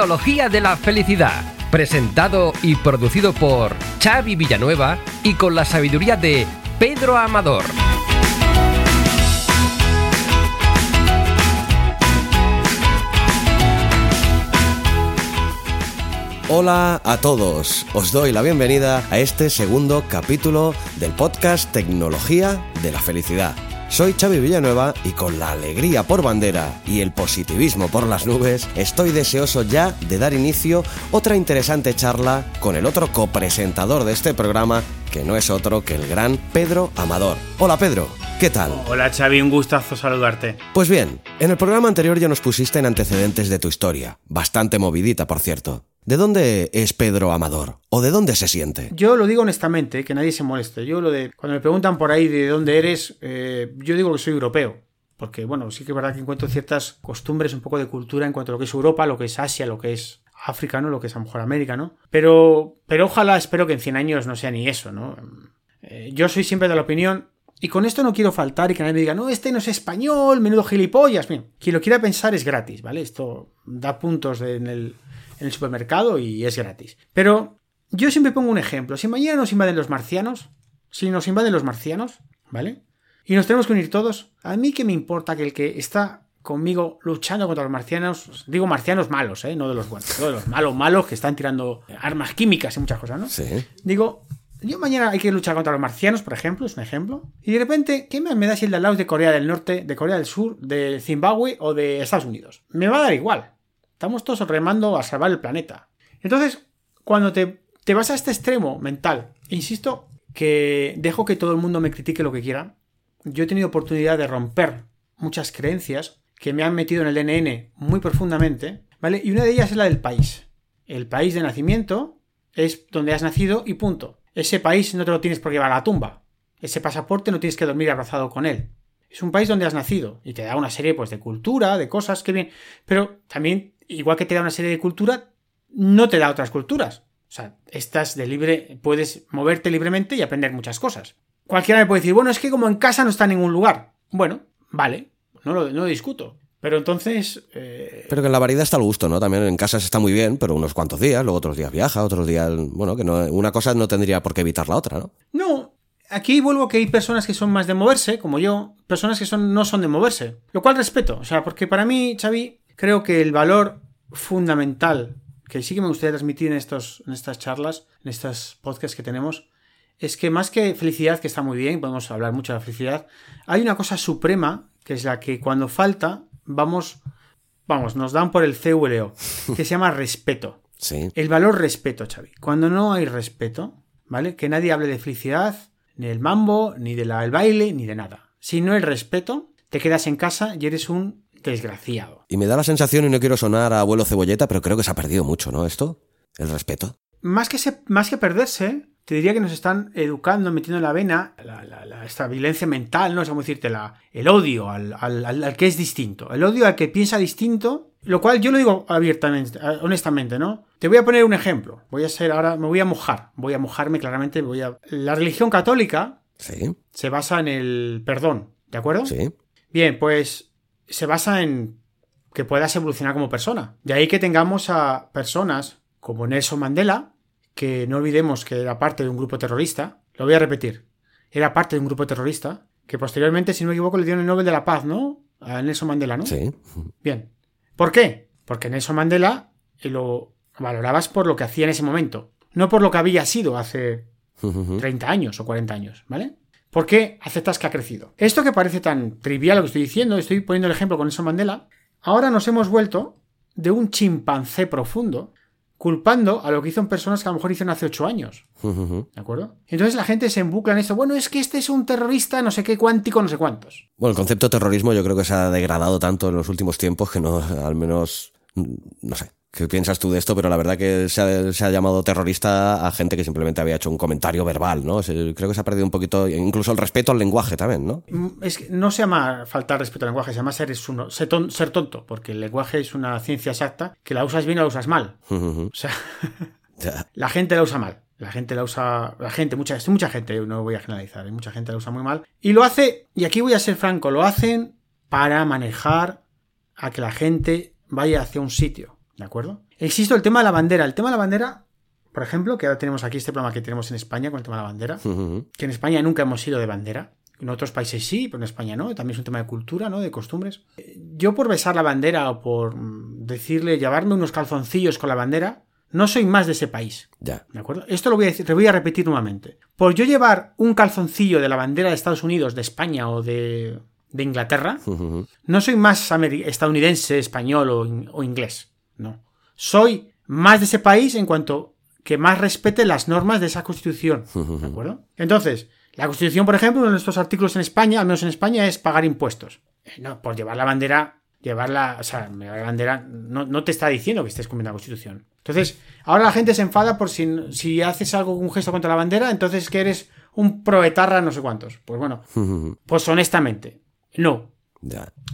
Tecnología de la Felicidad, presentado y producido por Xavi Villanueva y con la sabiduría de Pedro Amador. Hola a todos, os doy la bienvenida a este segundo capítulo del podcast Tecnología de la Felicidad. Soy Xavi Villanueva y con la alegría por bandera y el positivismo por las nubes, estoy deseoso ya de dar inicio otra interesante charla con el otro copresentador de este programa, que no es otro que el gran Pedro Amador. Hola Pedro, ¿qué tal? Hola Xavi, un gustazo saludarte. Pues bien, en el programa anterior ya nos pusiste en antecedentes de tu historia, bastante movidita por cierto. ¿De dónde es Pedro Amador? ¿O de dónde se siente? Yo lo digo honestamente, que nadie se moleste. Yo lo de. Cuando me preguntan por ahí de dónde eres, eh, yo digo que soy europeo. Porque, bueno, sí que es verdad que encuentro ciertas costumbres, un poco de cultura en cuanto a lo que es Europa, lo que es Asia, lo que es África, ¿no? Lo que es a lo mejor América, ¿no? Pero, pero ojalá, espero que en 100 años no sea ni eso, ¿no? Eh, yo soy siempre de la opinión y con esto no quiero faltar y que nadie me diga, no, este no es español, menudo gilipollas. Bien, quien lo quiera pensar es gratis, ¿vale? Esto da puntos en el, en el supermercado y es gratis. Pero yo siempre pongo un ejemplo. Si mañana nos invaden los marcianos, si nos invaden los marcianos, ¿vale? Y nos tenemos que unir todos, a mí que me importa que el que está conmigo luchando contra los marcianos, digo marcianos malos, ¿eh? No de los buenos, de los malos, malos que están tirando armas químicas y muchas cosas, ¿no? Sí. Digo, yo mañana hay que luchar contra los marcianos, por ejemplo, es un ejemplo. Y de repente, ¿qué me da si el de al lado es de Corea del Norte, de Corea del Sur, de Zimbabue o de Estados Unidos? Me va a dar igual. Estamos todos remando a salvar el planeta. Entonces, cuando te, te vas a este extremo mental, insisto que dejo que todo el mundo me critique lo que quiera, yo he tenido oportunidad de romper muchas creencias que me han metido en el DNN muy profundamente, ¿vale? Y una de ellas es la del país. El país de nacimiento es donde has nacido y punto. Ese país no te lo tienes por llevar a la tumba. Ese pasaporte no tienes que dormir abrazado con él. Es un país donde has nacido y te da una serie pues, de cultura, de cosas que bien. Pero también igual que te da una serie de cultura, no te da otras culturas. O sea, estás de libre, puedes moverte libremente y aprender muchas cosas. Cualquiera me puede decir, bueno, es que como en casa no está en ningún lugar. Bueno, vale, no lo, no discuto. Pero entonces... Eh... Pero que en la variedad está el gusto, ¿no? También en casa se está muy bien, pero unos cuantos días, luego otros días viaja, otros días... Bueno, que no, una cosa no tendría por qué evitar la otra, ¿no? No, aquí vuelvo que hay personas que son más de moverse, como yo, personas que son, no son de moverse. Lo cual respeto, o sea, porque para mí, Xavi, creo que el valor fundamental que sí que me gustaría transmitir en, estos, en estas charlas, en estos podcasts que tenemos, es que más que felicidad, que está muy bien, podemos hablar mucho de la felicidad, hay una cosa suprema, que es la que cuando falta, vamos, vamos, nos dan por el CVLO, que se llama respeto. Sí. El valor respeto, Xavi. Cuando no hay respeto, ¿vale? Que nadie hable de felicidad, ni del mambo, ni del baile, ni de nada. Si no hay respeto, te quedas en casa y eres un desgraciado. Y me da la sensación, y no quiero sonar a abuelo cebolleta, pero creo que se ha perdido mucho, ¿no? Esto, el respeto. Más que, se, más que perderse, te diría que nos están educando, metiendo en la vena la, la, la esta violencia mental, no sé cómo decirte, el odio al, al, al, que es distinto, el odio al que piensa distinto, lo cual yo lo digo abiertamente, honestamente, ¿no? Te voy a poner un ejemplo, voy a ser ahora, me voy a mojar, voy a mojarme claramente, voy a... La religión católica sí. se basa en el perdón, ¿de acuerdo? Sí. Bien, pues se basa en que puedas evolucionar como persona. De ahí que tengamos a personas como Nelson Mandela, que no olvidemos que era parte de un grupo terrorista, lo voy a repetir, era parte de un grupo terrorista, que posteriormente, si no me equivoco, le dieron el Nobel de la Paz, ¿no? A Nelson Mandela, ¿no? Sí. Bien. ¿Por qué? Porque Nelson Mandela lo valorabas por lo que hacía en ese momento, no por lo que había sido hace 30 años o 40 años, ¿vale? ¿Por qué aceptas que ha crecido? Esto que parece tan trivial lo que estoy diciendo, estoy poniendo el ejemplo con Nelson Mandela, ahora nos hemos vuelto de un chimpancé profundo culpando a lo que hizo en personas que a lo mejor hicieron hace ocho años. ¿De acuerdo? Entonces la gente se embucla en esto. Bueno, es que este es un terrorista, no sé qué, cuántico, no sé cuántos. Bueno, el concepto de terrorismo yo creo que se ha degradado tanto en los últimos tiempos que no, al menos, no sé. ¿Qué piensas tú de esto? Pero la verdad que se ha, se ha, llamado terrorista a gente que simplemente había hecho un comentario verbal, ¿no? Se, creo que se ha perdido un poquito, incluso el respeto al lenguaje también, ¿no? Es que no se llama faltar respeto al lenguaje, se llama ser, uno, ser, ton, ser tonto, porque el lenguaje es una ciencia exacta, que la usas bien o la usas mal. Uh -huh. O sea, la gente la usa mal. La gente la usa, la gente, mucha, mucha gente, no voy a generalizar, ¿eh? mucha gente la usa muy mal. Y lo hace, y aquí voy a ser franco, lo hacen para manejar a que la gente vaya hacia un sitio. ¿De acuerdo? Existo el tema de la bandera. El tema de la bandera, por ejemplo, que ahora tenemos aquí este programa que tenemos en España con el tema de la bandera, que en España nunca hemos sido de bandera. En otros países sí, pero en España no. También es un tema de cultura, ¿no? De costumbres. Yo por besar la bandera o por mm, decirle, llevarme unos calzoncillos con la bandera, no soy más de ese país. Ya. ¿De acuerdo? Esto lo voy a decir, voy a repetir nuevamente. Por yo llevar un calzoncillo de la bandera de Estados Unidos, de España o de, de Inglaterra, no soy más estadounidense, español o, in- o inglés. No. Soy más de ese país en cuanto que más respete las normas de esa constitución. ¿De acuerdo? Entonces, la constitución, por ejemplo, uno de nuestros artículos en España, al menos en España, es pagar impuestos. Eh, no, por llevar la bandera, llevarla, o sea, la bandera no, no te está diciendo que estés cumpliendo la constitución. Entonces, ahora la gente se enfada por si, si haces algo, un gesto contra la bandera, entonces que eres un proetarra no sé cuántos. Pues bueno, pues honestamente, no.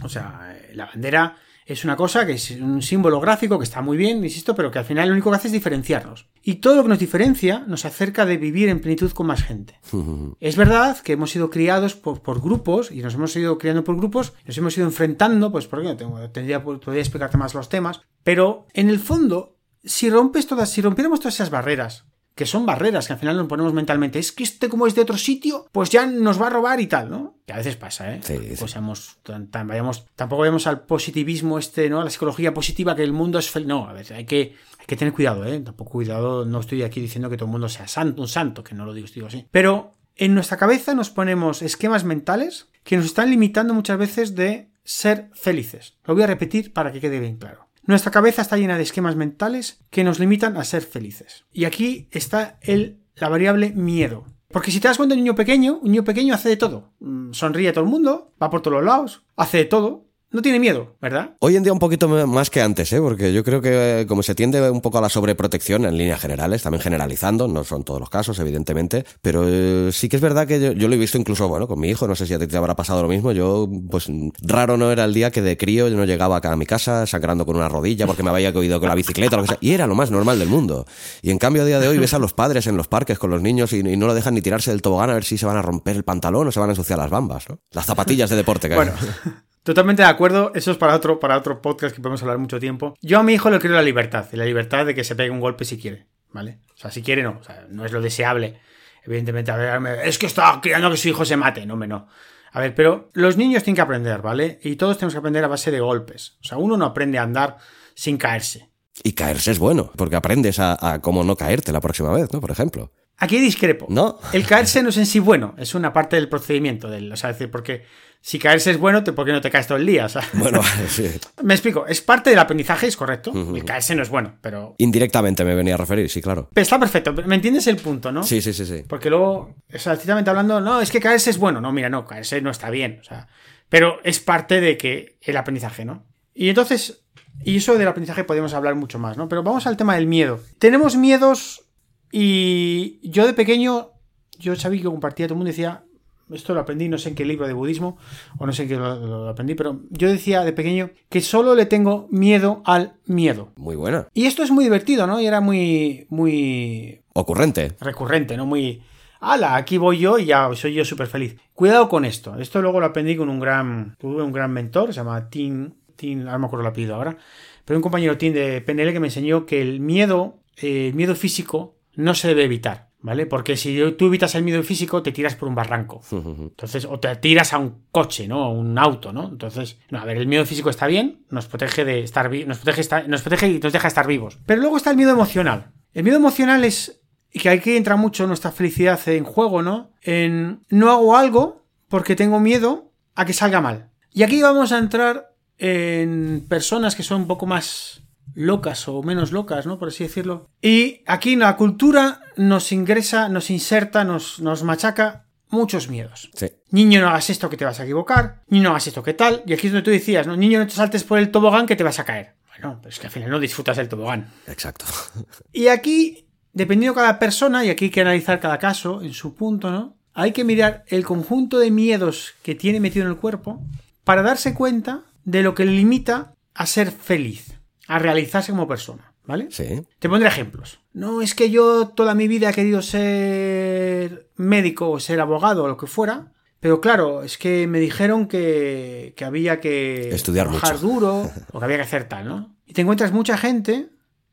O sea, eh, la bandera es una cosa que es un símbolo gráfico que está muy bien, insisto, pero que al final lo único que hace es diferenciarnos. Y todo lo que nos diferencia nos acerca de vivir en plenitud con más gente. Es verdad que hemos sido criados por, por grupos y nos hemos ido criando por grupos, nos hemos ido enfrentando, pues porque no tengo, tendría, podría explicarte más los temas, pero en el fondo, si rompes todas, si rompiéramos todas esas barreras, que son barreras que al final nos ponemos mentalmente, es que este como es de otro sitio, pues ya nos va a robar y tal, ¿no? Que a veces pasa, ¿eh? Sí, sí. Pues seamos tan, tan- vayamos, tampoco vayamos al positivismo este, ¿no? A la psicología positiva que el mundo es feliz. No, a ver, hay que, hay que tener cuidado, ¿eh? Tampoco cuidado, no estoy aquí diciendo que todo el mundo sea santo, un santo, que no lo digo, digo así. Pero en nuestra cabeza nos ponemos esquemas mentales que nos están limitando muchas veces de ser felices. Lo voy a repetir para que quede bien claro. Nuestra cabeza está llena de esquemas mentales que nos limitan a ser felices. Y aquí está el, la variable miedo. Porque si te das cuenta de un niño pequeño, un niño pequeño hace de todo. Mm, Sonríe a todo el mundo, va por todos los lados, hace de todo. No tiene miedo, ¿verdad? Hoy en día un poquito más que antes, ¿eh? porque yo creo que eh, como se tiende un poco a la sobreprotección en líneas generales, también generalizando, no son todos los casos, evidentemente, pero eh, sí que es verdad que yo, yo lo he visto incluso, bueno, con mi hijo, no sé si a ti te habrá pasado lo mismo, yo, pues raro no era el día que de crío yo no llegaba acá a mi casa sangrando con una rodilla porque me había caído con la bicicleta o lo que sea, y era lo más normal del mundo. Y en cambio a día de hoy ves a los padres en los parques con los niños y, y no lo dejan ni tirarse del tobogán a ver si se van a romper el pantalón o se van a ensuciar las bambas, ¿no? Las zapatillas de deporte que hay. Totalmente de acuerdo. Eso es para otro, para otro podcast que podemos hablar mucho tiempo. Yo a mi hijo le quiero la libertad. La libertad de que se pegue un golpe si quiere. ¿Vale? O sea, si quiere, no. O sea, no es lo deseable. Evidentemente, a ver, es que está queriendo que su hijo se mate. No, me no. A ver, pero los niños tienen que aprender, ¿vale? Y todos tenemos que aprender a base de golpes. O sea, uno no aprende a andar sin caerse. Y caerse es bueno, porque aprendes a cómo no caerte la próxima vez, ¿no? Por ejemplo. Aquí discrepo. ¿No? El caerse no es en sí bueno, es una parte del procedimiento. Del, o sea, es decir, porque si caerse es bueno, ¿por qué no te caes todo el día? O sea, Bueno, sí. me explico, es parte del aprendizaje, es correcto. El caerse no es bueno, pero, Indirectamente me venía a referir, sí, claro. pero está perfecto. ¿Me entiendes el punto, no? Sí, sí, sí, sí. Porque luego, o sea, hablando, no, es que caerse es bueno. No, mira, no, caerse no está bien. O sea, pero es parte de que el aprendizaje, ¿no? Y entonces, y eso del aprendizaje podemos hablar mucho más, ¿no? Pero vamos al tema del miedo. Tenemos miedos y yo de pequeño, yo sabía que compartía, todo el mundo decía, esto lo aprendí no sé en qué libro de budismo o no sé en qué lo, lo aprendí, pero yo decía de pequeño que solo le tengo miedo al miedo. Muy buena. Y esto es muy divertido, ¿no? Y era muy, muy Ocurrente. recurrente, ¿no? Muy. ¡Hala! Aquí voy yo y ya soy yo súper feliz. Cuidado con esto. Esto luego lo aprendí con un gran. Tuve un gran mentor, se llama Tim. Tim, ahora no me acuerdo el apellido ahora. Pero un compañero Tim de PNL que me enseñó que el miedo, eh, el miedo físico, no se debe evitar, ¿vale? Porque si tú evitas el miedo físico, te tiras por un barranco. Entonces, o te tiras a un coche, ¿no? A un auto, ¿no? Entonces, no, a ver, el miedo físico está bien, nos protege de estar nos protege, estar- nos protege y nos deja estar vivos. Pero luego está el miedo emocional. El miedo emocional es y que aquí entra mucho nuestra felicidad en juego, ¿no? En no hago algo porque tengo miedo a que salga mal. Y aquí vamos a entrar en personas que son un poco más locas o menos locas, ¿no? Por así decirlo. Y aquí la cultura nos ingresa, nos inserta, nos, nos machaca muchos miedos. Sí. Niño, no hagas esto que te vas a equivocar. Niño, no hagas esto que tal. Y aquí es donde tú decías, ¿no? Niño, no te saltes por el tobogán que te vas a caer. Bueno, pero es que al final no disfrutas del tobogán. Exacto. Y aquí, dependiendo de cada persona, y aquí hay que analizar cada caso en su punto, ¿no? Hay que mirar el conjunto de miedos que tiene metido en el cuerpo para darse cuenta de lo que le limita a ser feliz, a realizarse como persona, ¿vale? Sí. Te pondré ejemplos. No es que yo toda mi vida he querido ser médico o ser abogado o lo que fuera, pero claro, es que me dijeron que, que había que Estudiar trabajar mucho. duro o que había que hacer tal, ¿no? Y te encuentras mucha gente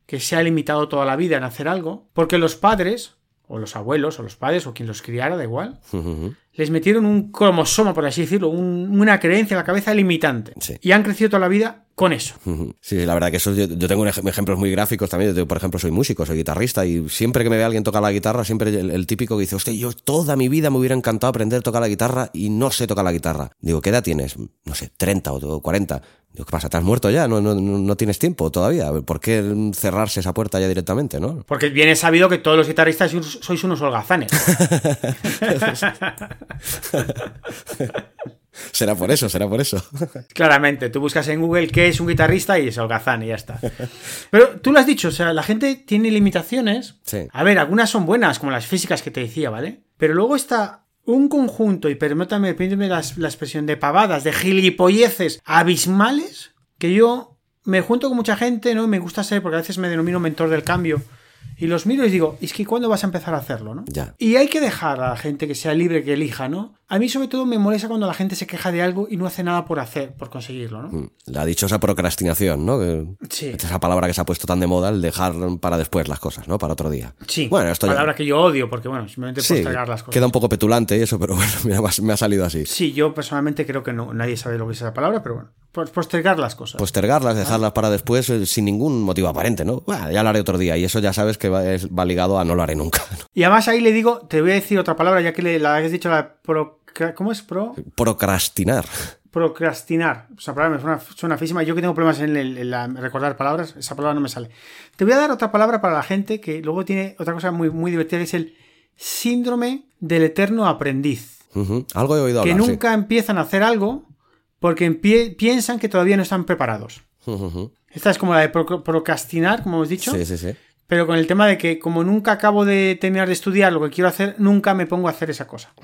que se ha limitado toda la vida en hacer algo, porque los padres, o los abuelos, o los padres, o quien los criara, da igual. Les metieron un cromosoma, por así decirlo, un- una creencia en la cabeza limitante. Sí. Y han crecido toda la vida con eso. Sí, la verdad que eso yo, yo tengo ej- ejemplos muy gráficos también. Yo, por ejemplo, soy músico, soy guitarrista y siempre que me ve alguien tocar la guitarra, siempre el, el típico que dice, hostia, yo toda mi vida me hubiera encantado aprender a tocar la guitarra y no sé tocar la guitarra. Digo, ¿qué edad tienes? No sé, 30 o 40. Digo, ¿qué pasa? ¿Te has muerto ya? ¿No, no, no tienes tiempo todavía? ¿Por qué cerrarse esa puerta ya directamente, no? Porque bien es sabido que todos los guitarristas sois unos holgazanes. Será por eso, será por eso. Claramente, tú buscas en Google qué es un guitarrista y es holgazán y ya está. Pero tú lo has dicho, o sea, la gente tiene limitaciones. Sí. A ver, algunas son buenas, como las físicas que te decía, ¿vale? Pero luego está un conjunto, y permítame, permíteme la, la expresión, de pavadas, de gilipolleces abismales, que yo me junto con mucha gente, ¿no? Me gusta ser, porque a veces me denomino mentor del cambio. Y los miro y digo, es que ¿cuándo vas a empezar a hacerlo, no? Ya. Y hay que dejar a la gente que sea libre, que elija, ¿no? A mí sobre todo me molesta cuando la gente se queja de algo y no hace nada por hacer, por conseguirlo, ¿no? Mm, La dichosa procrastinación, ¿no? Que- Sí. Esa palabra que se ha puesto tan de moda, el dejar para después las cosas, ¿no? Para otro día. Sí, Bueno, esto ya- palabra que yo odio, porque bueno, simplemente Sí, postergar las cosas. queda un poco petulante y eso, pero bueno, mira, me ha- me ha salido así. Sí, yo personalmente creo que no, nadie sabe lo que es esa palabra, pero bueno, postergar las cosas. Postergarlas, dejarlas para después eh, sin ningún motivo aparente, ¿no? Bueno, ya lo haré otro día y eso ya sabes que va, es- va ligado a no lo haré nunca. Y además ahí le digo, te voy a decir otra palabra, ya que le, la has dicho la procra- ¿cómo es? Pro, Procrastinar. procrastinar. Esa palabra me suena, suena feísima. Yo que tengo problemas en, el- en la- recordar palabras, esa palabra no me sale. Te voy a dar otra palabra para la gente que luego tiene otra cosa muy, muy divertida, que es el síndrome del eterno aprendiz. Algo he oído que hablar, sí. nunca empiezan a hacer algo porque piensan que todavía no están preparados. Esta es como la de pro- procrastinar, como hemos dicho, Sí, sí, sí. pero con el tema de que como nunca acabo de terminar de estudiar lo que quiero hacer, nunca me pongo a hacer esa cosa.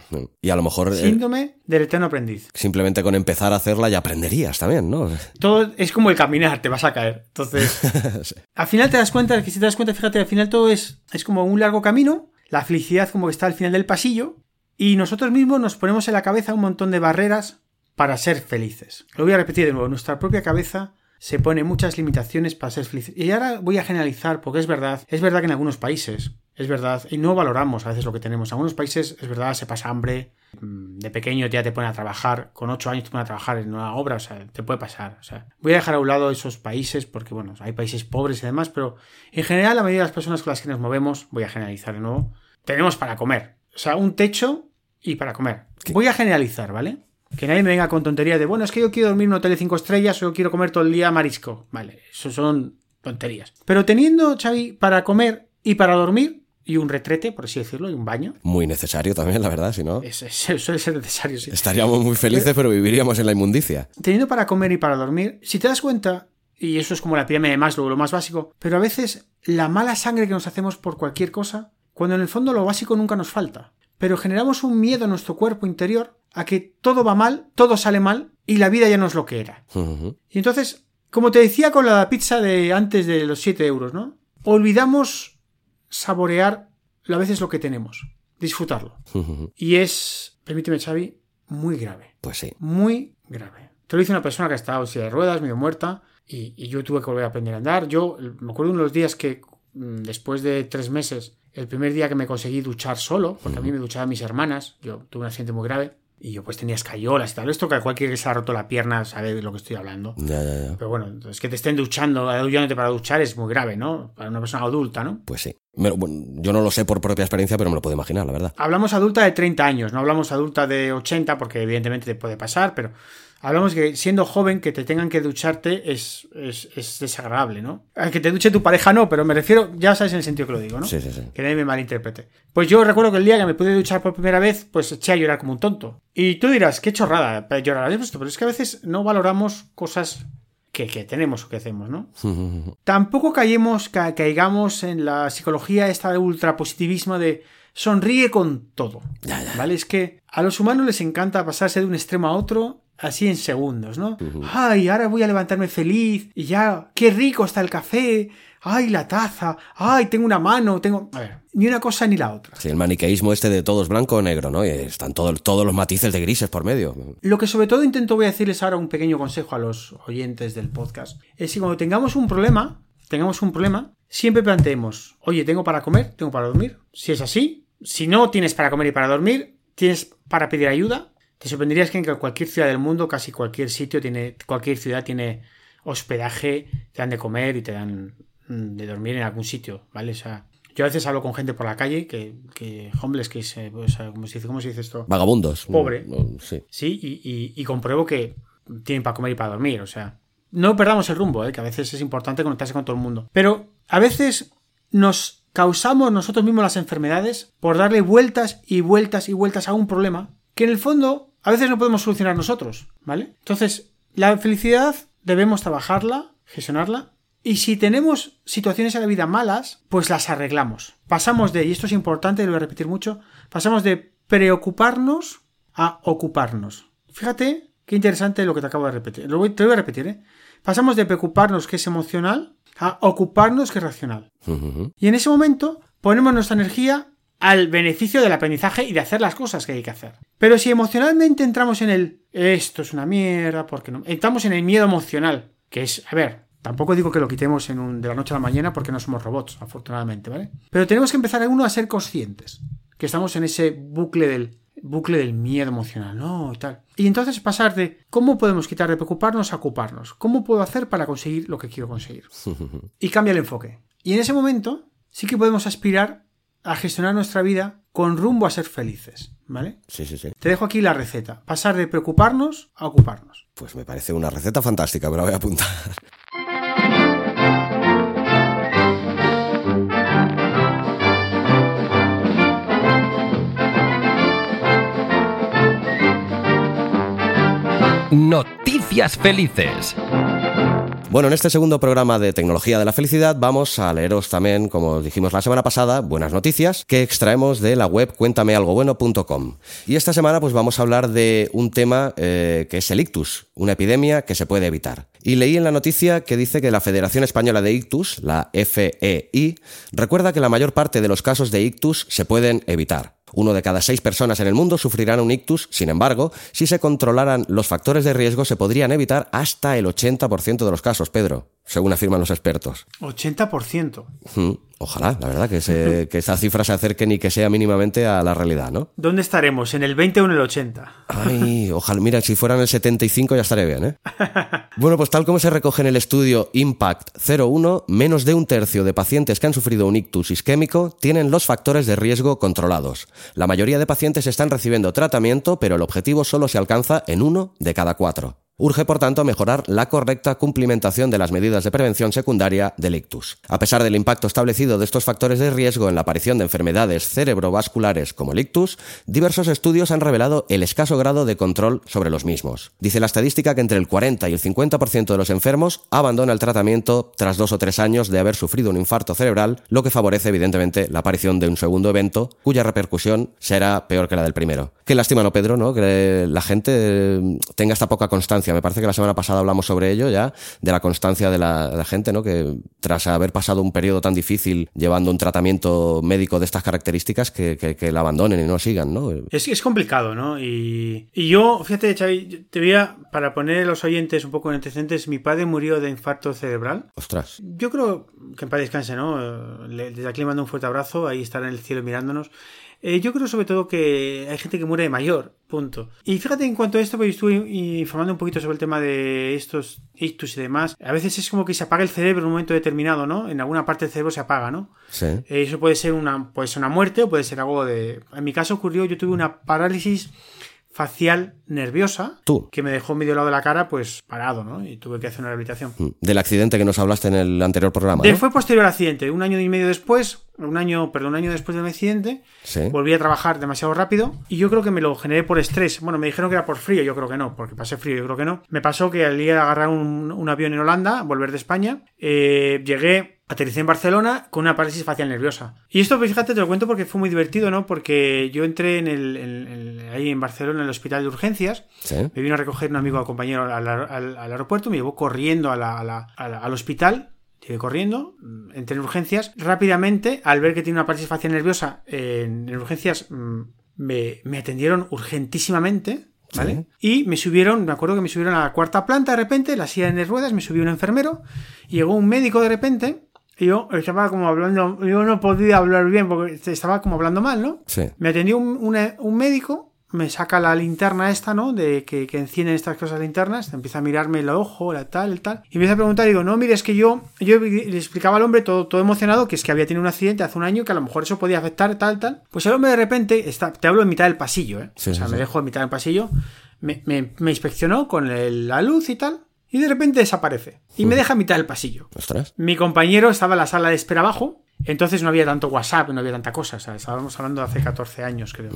Y a lo mejor eh, Síndrome del eterno aprendiz. simplemente con empezar a hacerla ya aprenderías también, ¿no? Todo es como el caminar, te vas a caer. Entonces, Sí. al final te das cuenta, que si te das cuenta, fíjate, al final todo es, es como un largo camino, la felicidad como que está al final del pasillo, y nosotros mismos nos ponemos en la cabeza un montón de barreras para ser felices. Lo voy a repetir de nuevo, nuestra propia cabeza se pone muchas limitaciones para ser felices. Y ahora voy a generalizar, porque es verdad, es verdad que en algunos países, es verdad, y no valoramos a veces lo que tenemos. En algunos países, es verdad, se pasa hambre, mm, de pequeño ya te ponen a trabajar, con ocho años te ponen a trabajar en una obra, o sea, te puede pasar. O sea, voy a dejar a un lado esos países, porque bueno, hay países pobres y demás, pero en general la mayoría de las personas con las que nos movemos, voy a generalizar de nuevo, tenemos para comer. O sea, un techo y para comer. Voy a generalizar, ¿vale? Que nadie me venga con tonterías de, bueno, es que yo quiero dormir en un hotel de 5 estrellas o yo quiero comer todo el día marisco. Vale, eso son tonterías. Pero teniendo, Xavi, para comer y para dormir, y un retrete, por así decirlo, y un baño, Muy necesario también, la verdad, si no. es, es- suele ser necesario, sí. Estaríamos muy felices, pero viviríamos en la inmundicia. Teniendo para comer y para dormir, si te das cuenta, y eso es como la pirámide de Maslow, lo más básico, pero a veces la mala sangre que nos hacemos por cualquier cosa, cuando en el fondo lo básico nunca nos falta. Pero generamos un miedo en nuestro cuerpo interior a que todo va mal, todo sale mal y la vida ya no es lo que era. Y entonces, como te decía con la pizza de antes de los 7 euros, ¿no? Olvidamos saborear a veces lo que tenemos, disfrutarlo. Y es, permíteme Xavi, muy grave Pues sí. muy grave. Te lo dice una persona que estaba en silla de ruedas, medio muerta, y, y yo tuve que volver a aprender a andar. Yo me acuerdo uno de los días que, mm, después de tres meses, el primer día que me conseguí duchar solo, porque a mí me duchaban mis hermanas, yo tuve un accidente muy grave, y yo pues tenía escayolas y tal. Esto que cualquiera que se ha roto la pierna sabe de lo que estoy hablando. Ya, ya, ya. Pero bueno, es que te estén duchando, duchándote para duchar es muy grave, ¿no? Para una persona adulta, ¿no? Pues sí. Bueno, yo no lo sé por propia experiencia, pero me lo puedo imaginar, la verdad. Hablamos adulta de 30 años, no hablamos adulta de 80 porque evidentemente te puede pasar, pero hablamos que siendo joven que te tengan que ducharte es, es, es desagradable, ¿no? A que te duche tu pareja no, pero me refiero, ya sabes en el sentido que lo digo, ¿no? Sí, sí, sí. Que nadie me malinterprete. Pues yo recuerdo que el día que me pude duchar por primera vez, pues eché a llorar como un tonto. Y tú dirás, qué chorrada, pero llorar esto, pero es que a veces no valoramos cosas que, que tenemos o que hacemos, ¿no? Tampoco caigamos, ca- caigamos en la psicología esta de ultrapositivismo de sonríe con todo. ¿Vale? Es que a los humanos les encanta pasarse de un extremo a otro así en segundos, ¿no? Ay, ahora voy a levantarme feliz y ya, qué rico está el café. Ay, la taza. Ay, tengo una mano, tengo... A ver, ni una cosa ni la otra. Sí, el maniqueísmo este de todo es blanco o negro, ¿no? Y están todos, todos los matices de grises por medio. Lo que sobre todo intento voy a decirles ahora un pequeño consejo a los oyentes del podcast. Es que cuando tengamos un problema, tengamos un problema, siempre planteemos, oye, ¿tengo para comer? ¿Tengo para dormir? Si es así, si no tienes para comer y para dormir, tienes para pedir ayuda. Te sorprenderías que en cualquier ciudad del mundo, casi cualquier sitio tiene, cualquier ciudad tiene hospedaje, te dan de comer y te dan mm, de dormir en algún sitio, ¿vale? O sea, yo a veces hablo con gente por la calle que, que homeless, que es, eh, o sea, ¿cómo se dice, cómo se dice esto? Vagabundos. Pobre. No, sí. Sí, y, y- y compruebo que tienen para comer y para dormir, o sea. No perdamos el rumbo, ¿eh? que a veces es importante conectarse con todo el mundo. Pero a veces nos causamos nosotros mismos las enfermedades por darle vueltas y vueltas y vueltas a un problema que en el fondo a veces no podemos solucionar nosotros, ¿vale? Entonces, la felicidad debemos trabajarla, gestionarla, y si tenemos situaciones en la vida malas, pues las arreglamos. Pasamos de, y esto es importante, lo voy a repetir mucho, pasamos de preocuparnos a ocuparnos. Fíjate qué interesante lo que te acabo de repetir. Lo voy- te lo voy a repetir, ¿eh? Pasamos de preocuparnos, que es emocional, a ocuparnos, que es racional. Y en ese momento ponemos nuestra energía al beneficio del aprendizaje y de hacer las cosas que hay que hacer. Pero si emocionalmente entramos en el esto es una mierda, porque no? Entramos en el miedo emocional, que es, a ver, tampoco digo que lo quitemos en un- de la noche a la mañana porque no somos robots, afortunadamente, ¿vale? Pero tenemos que empezar uno a ser conscientes que estamos en ese bucle del bucle del miedo emocional, no, y tal. Y entonces pasar de cómo podemos quitar de preocuparnos a ocuparnos. ¿Cómo puedo hacer para conseguir lo que quiero conseguir? y cambia el enfoque. Y en ese momento sí que podemos aspirar a gestionar nuestra vida con rumbo a ser felices, ¿vale? Sí, sí, sí. Te dejo aquí la receta. Pasar de preocuparnos a ocuparnos. Pues me parece una receta fantástica, pero la voy a apuntar. Noticias felices. Bueno, en este segundo programa de Tecnología de la Felicidad vamos a leeros también, como dijimos la semana pasada, buenas noticias que extraemos de la web cuéntamealgobueno.com. Y esta semana pues vamos a hablar de un tema eh, que es el ictus, una epidemia que se puede evitar. Y leí en la noticia que dice que la Federación Española de Ictus, la FEI, recuerda que la mayor parte de los casos de ictus se pueden evitar. Uno de cada seis personas en el mundo sufrirán un ictus, sin embargo, si se controlaran los factores de riesgo se podrían evitar hasta el 80% de los casos, Pedro, según afirman los expertos. 80%. Mm, Ojalá, la verdad, que, se- que esa cifra se acerque ni que sea mínimamente a la realidad, ¿no? ¿Dónde estaremos? ¿En el 20 o en el 80? Ay, ojalá, mira, si fueran el 75 ya estaría bien, ¿eh? Bueno, pues tal como se recoge en el estudio Impact 01, menos de un tercio de pacientes que han sufrido un ictus isquémico tienen los factores de riesgo controlados. La mayoría de pacientes están recibiendo tratamiento, pero el objetivo solo se alcanza en uno de cada cuatro. Urge, por tanto, mejorar la correcta cumplimentación de las medidas de prevención secundaria del ictus. A pesar del impacto establecido de estos factores de riesgo en la aparición de enfermedades cerebrovasculares como el ictus, diversos estudios han revelado el escaso grado de control sobre los mismos. Dice la estadística que entre el 40 y el 50% de los enfermos abandona el tratamiento tras dos o tres años de haber sufrido un infarto cerebral, lo que favorece evidentemente la aparición de un segundo evento cuya repercusión será peor que la del primero. Qué lástima, ¿no, Pedro? ¿no? Que la gente eh, tenga esta poca constancia. Me parece que la semana pasada hablamos sobre ello ya, de la constancia de la, de la gente, ¿no? Que tras haber pasado un periodo tan difícil llevando un tratamiento médico de estas características, que, que, que la abandonen y no sigan, ¿no? Es, es complicado, ¿no? Y, y yo, fíjate, Xavi, te voy a, para poner a los oyentes un poco en antecedentes, mi padre murió de infarto cerebral. Ostras. Yo creo que en paz descanse, ¿no? Desde aquí le mando un fuerte abrazo, ahí estará en el cielo mirándonos. Eh, yo creo sobre todo que hay gente que muere de mayor, punto. Y fíjate en cuanto a esto, pues estuve informando un poquito sobre el tema de estos ictus y demás. A veces es como que se apaga el cerebro en un momento determinado, ¿no? En alguna parte del cerebro se apaga, ¿no? Sí. Eh, Eso puede ser una, puede ser una muerte o puede ser algo de... En mi caso ocurrió, yo tuve una parálisis facial nerviosa Tú. que me dejó medio lado de la cara pues parado, ¿no? Y tuve que hacer una rehabilitación. Mm. Del accidente que nos hablaste en el anterior programa. Fue posterior al accidente. Un año y medio después un año, perdón, un año después del accidente, Sí. volví a trabajar demasiado rápido y yo creo que me lo generé por estrés. Bueno, me dijeron que era por frío, yo creo que no, porque pasé frío, yo creo que no. Me pasó que al ir a agarrar un, un avión en Holanda, volver de España, eh, llegué, aterricé en Barcelona con una parálisis facial nerviosa. Y esto, pues, fíjate, te lo cuento porque fue muy divertido, ¿no? Porque yo entré en el, en- en- ahí en Barcelona, en el hospital de urgencias, Sí. me vino a recoger un amigo compañero al, al- al aeropuerto, me llevó corriendo a la- a la- a la- al hospital. Llegué corriendo, mm, entré en urgencias. Rápidamente, al ver que tiene una parálisis facial nerviosa en, en urgencias, mm, me, me atendieron urgentísimamente. ¿Vale? Y me subieron, me acuerdo que me subieron a la cuarta planta de repente, la silla de ruedas, me subió un enfermero, y llegó un médico de repente, y yo estaba como hablando, yo no podía hablar bien porque estaba como hablando mal, ¿no? Sí. Me atendió un, una- un médico, me saca la linterna esta, ¿no? De que, que encienden estas cosas linternas, empieza a mirarme el ojo, la tal, el tal. Y empieza a preguntar, digo, no, mire, es que yo, yo le explicaba al hombre todo, todo emocionado que es que había tenido un accidente hace un año, que a lo mejor eso podía afectar, tal, tal. Pues el hombre de repente, está, te hablo en mitad del pasillo, ¿eh? Sí, o sea, sí, me sí. dejó en mitad del pasillo, me, me- me inspeccionó con el- la luz y tal, y de repente desaparece. Y me deja en mitad del pasillo. Ostras. Mi compañero estaba en la sala de espera abajo, entonces no había tanto WhatsApp, no había tanta cosa, estábamos hablando de hace 14 años, creo.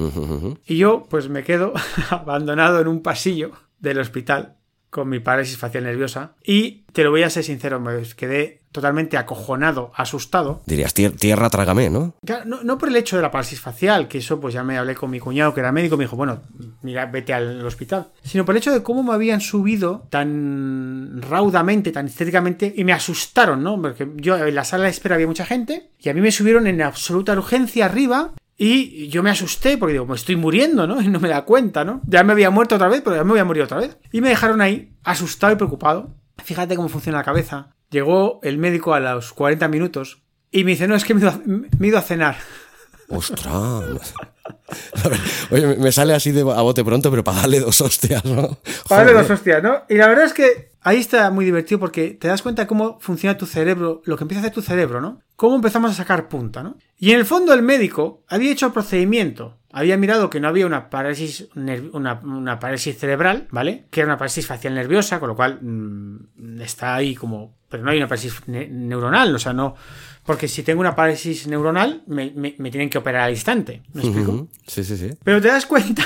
Y yo, pues me quedo abandonado en un pasillo del hospital con mi parálisis facial nerviosa y te lo voy a ser sincero, me quedé totalmente acojonado, asustado. Dirías, "Tier- tierra, trágame, ¿no? Claro, No, no por el hecho de la parálisis facial, que eso pues ya me hablé con mi cuñado que era médico, me dijo, bueno, mira, vete al hospital, sino por el hecho de cómo me habían subido tan raudamente, tan estéticamente, y me asustaron, ¿no? Porque yo en la sala de espera había mucha gente, y a mí me subieron en absoluta urgencia arriba, y yo me asusté porque digo, me estoy muriendo, ¿no? Y no me da cuenta, ¿no? Ya me había muerto otra vez, pero ya me voy a morir otra vez. Y me dejaron ahí, asustado y preocupado. Fíjate cómo funciona la cabeza. Llegó el médico a los 40 minutos y me dice, no, es que me he ido a, cenar. Ostras. Oye, me- sale así de a bote pronto, pero para darle dos hostias, ¿no? Vale, Joder. dos hostias, ¿no? Y la verdad es que ahí está muy divertido porque te das cuenta cómo funciona tu cerebro, lo que empieza a hacer tu cerebro, ¿no? Cómo empezamos a sacar punta, ¿no? Y en el fondo el médico había hecho el procedimiento. Había mirado que no había una parálisis, una, una parálisis cerebral, ¿vale? Que era una parálisis facial nerviosa, con lo cual mm, está ahí como... Pero no hay una parálisis ne- neuronal, o sea, no... Porque si tengo una parálisis neuronal, me, me- me tienen que operar al instante. ¿Me explico? Sí, sí, sí. Pero te das cuenta.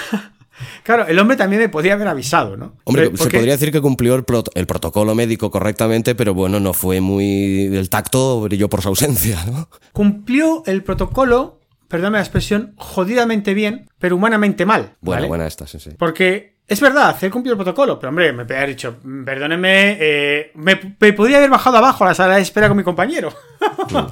Claro, el hombre también me podía haber avisado, ¿no? Hombre, se podría decir que cumplió el, prot- el protocolo médico correctamente, pero bueno, no fue muy. El tacto brilló por su ausencia, ¿no? Cumplió el protocolo, perdóname la expresión, jodidamente bien, pero humanamente mal. Buena, ¿vale? buena esta, sí, sí. Porque es verdad, hacer cumplió el protocolo, pero hombre, me haber dicho, "Mm, perdóneme, eh, me, me podría haber bajado abajo a la sala de espera con mi compañero.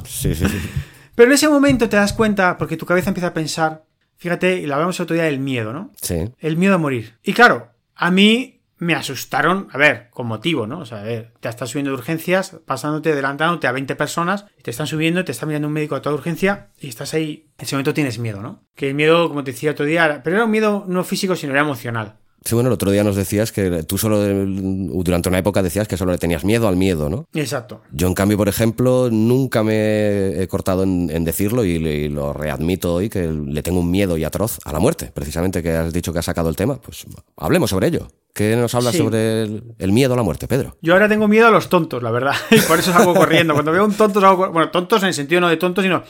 Sí, sí, sí. Pero en ese momento te das cuenta, porque tu cabeza empieza a pensar, fíjate, y lo hablamos el otro día del miedo, ¿no? Sí. El miedo a morir. Y claro, a mí me asustaron, a ver, con motivo, ¿no? O sea, a ver, te estás subiendo de urgencias, pasándote, adelantándote a 20 personas, te están subiendo, te está mirando un médico a toda urgencia, y estás ahí, en ese momento tienes miedo, ¿no? Que el miedo, como te decía otro día, pero era un miedo no físico, sino era emocional. Sí, bueno, el otro día nos decías que tú solo, durante una época decías que solo le tenías miedo al miedo, ¿no? Exacto. Yo, en cambio, por ejemplo, nunca me he cortado en, en decirlo y, y lo readmito hoy que le tengo un miedo y atroz a la muerte. Precisamente que has dicho que has sacado el tema, pues hablemos sobre ello. ¿Qué nos hablas Sí. sobre el, el miedo a la muerte, Pedro? Yo ahora tengo miedo a los tontos, la verdad. Y por eso salgo corriendo. Cuando veo un tonto, salgo Bueno, tontos en el sentido no de tonto, sino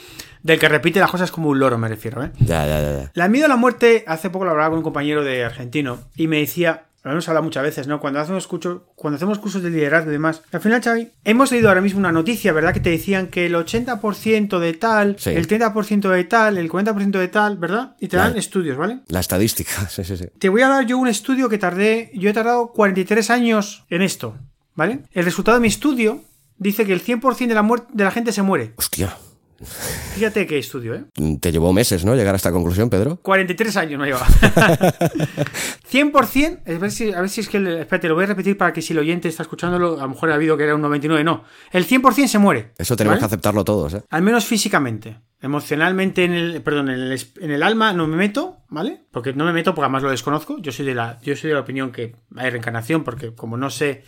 del que repite las cosas como un loro, me refiero, ¿eh? Ya, ya, ya. La miedo a la muerte, hace poco lo hablaba con un compañero de argentino y me decía, lo hemos hablado muchas veces, ¿no? Cuando hacemos, curso- cuando hacemos cursos de liderazgo y demás, al final, Xavi, hemos leído ahora mismo una noticia, ¿verdad? Que te decían que el 80% de tal, Sí. el 30% de tal, el 40% de tal, ¿verdad? Y te dan estudios, ¿vale? La estadística, sí, sí, sí. Te voy a dar yo un estudio que tardé, yo he tardado 43 años en esto, ¿vale? El resultado de mi estudio dice que el 100% de la, muerte de la gente se muere. Hostia. Fíjate qué estudio, ¿eh? Te llevó meses, ¿no? Llegar a esta conclusión, Pedro. 43 años me lleva. 100%, a ver, si, a ver si es que... el- espérate, lo voy a repetir para que si el oyente está escuchándolo, a lo mejor ha habido que era un 99, no. El 100% se muere. Eso tenemos ¿vale? que aceptarlo todos, ¿eh? Al menos físicamente. Emocionalmente, en el, perdón, en el, es- en el alma no me meto, ¿vale? Porque no me meto porque además lo desconozco. Yo soy de la, yo soy de la opinión que hay reencarnación porque como no sé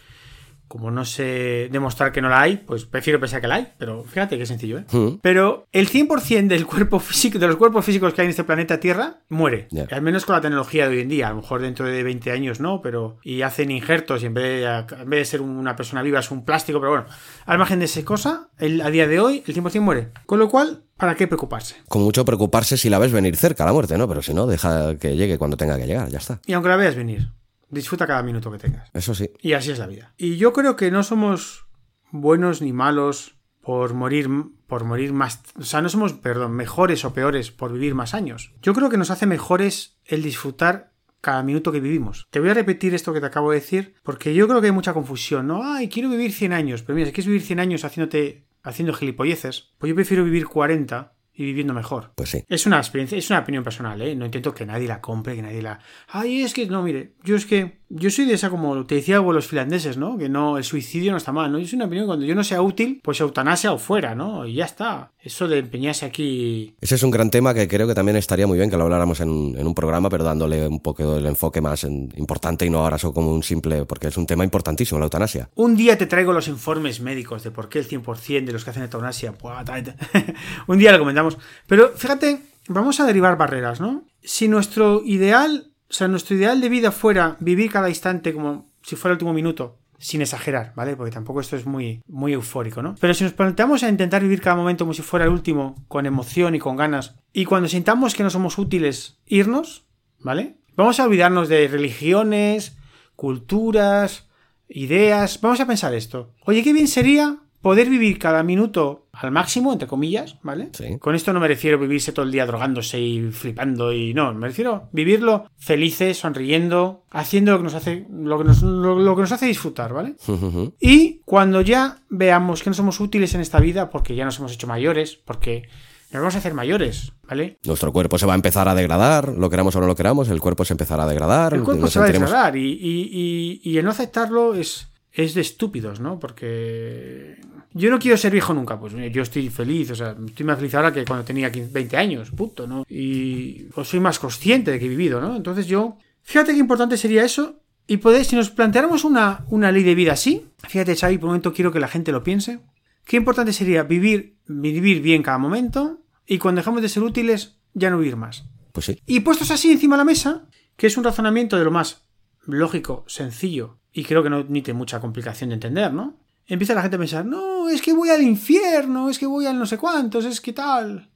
como no sé demostrar que no la hay, pues prefiero pensar que la hay, pero fíjate qué sencillo, ¿eh? Mm. Pero el 100% del cuerpo físico, de los cuerpos físicos que hay en este planeta Tierra, muere. Al menos con la tecnología de hoy en día. A lo mejor dentro de 20 años no, pero... Y hacen injertos y en vez de, en vez de ser una persona viva es un plástico, pero bueno. Al margen de esa cosa, el- a día de hoy el 100% muere. Con lo cual, ¿para qué preocuparse? Con mucho preocuparse si la ves venir cerca la muerte, ¿no? Pero si no, deja que llegue cuando tenga que llegar, ya está. Y aunque la veas venir, disfruta cada minuto que tengas. Eso sí. Y así es la vida. Y yo creo que no somos buenos ni malos por morir por morir más, o sea, no somos, perdón, mejores o peores por vivir más años. Yo creo que nos hace mejores el disfrutar cada minuto que vivimos. Te voy a repetir esto que te acabo de decir porque yo creo que hay mucha confusión, ¿no? Ay, quiero vivir 100 años, pero mira, si quieres vivir 100 años haciéndote haciendo gilipolleces, pues yo prefiero vivir 40 y viviendo mejor. Pues sí. Es una experiencia, es una opinión personal, ¿eh? No intento que nadie la compre, que nadie la. Ay, es que no, mire, yo es que. Yo soy de esa, como te decía los finlandeses, ¿no? Que no, el suicidio no está mal, ¿no? Soy una opinión que cuando yo no sea útil, pues eutanasia o fuera, ¿no? Y ya está. Eso de empeñarse aquí. Ese es un gran tema que creo que también estaría muy bien que lo habláramos en, un- en un programa, pero dándole un poco el enfoque más en- importante y no ahora solo como un simple, porque es un tema importantísimo, la eutanasia. Un día te traigo los informes médicos de por qué el 100% de los que hacen eutanasia. Un día lo comentamos. Pero fíjate, vamos a derivar barreras, ¿no? Si nuestro ideal, o sea, nuestro ideal de vida fuera vivir cada instante como si fuera el último minuto, sin exagerar, ¿vale? Porque tampoco esto es muy, muy eufórico, ¿no? Pero si nos planteamos a intentar vivir cada momento como si fuera el último, con emoción y con ganas, y cuando sintamos que no somos útiles, irnos, ¿vale? Vamos a olvidarnos de religiones, culturas, ideas. Vamos a pensar esto. Oye, qué bien sería poder vivir cada minuto al máximo, entre comillas, ¿vale? Sí. Con esto no me refiero a vivirse todo el día drogándose y flipando y no, me refiero a vivirlo felices, sonriendo, haciendo lo que nos hace, lo que nos, lo- lo que nos hace disfrutar, ¿vale? Y cuando ya veamos que no somos útiles en esta vida, porque ya nos hemos hecho mayores, porque nos vamos a hacer mayores, ¿vale? Nuestro cuerpo se va a empezar a degradar, lo queramos o no lo queramos, el cuerpo se empezará a degradar. El cuerpo se va a degradar y, y- y- y el no aceptarlo es, es de estúpidos, ¿no? Porque yo no quiero ser viejo nunca, pues yo estoy feliz, o sea, estoy más feliz ahora que cuando tenía 15, 20 años, punto, ¿no? Y pues, soy más consciente de que he vivido, ¿no? Entonces yo, fíjate qué importante sería eso y poder, si nos planteáramos una, una ley de vida así, fíjate Xavi, por un momento quiero que la gente lo piense, qué importante sería vivir, vivir bien cada momento y cuando dejamos de ser útiles, ya no vivir más. Pues sí. Y puestos así encima de la mesa, que es un razonamiento de lo más lógico, sencillo, y creo que no admite mucha complicación de entender, ¿no? Empieza la gente a pensar, no, es que voy al infierno, es que voy al no sé cuántos, es que tal.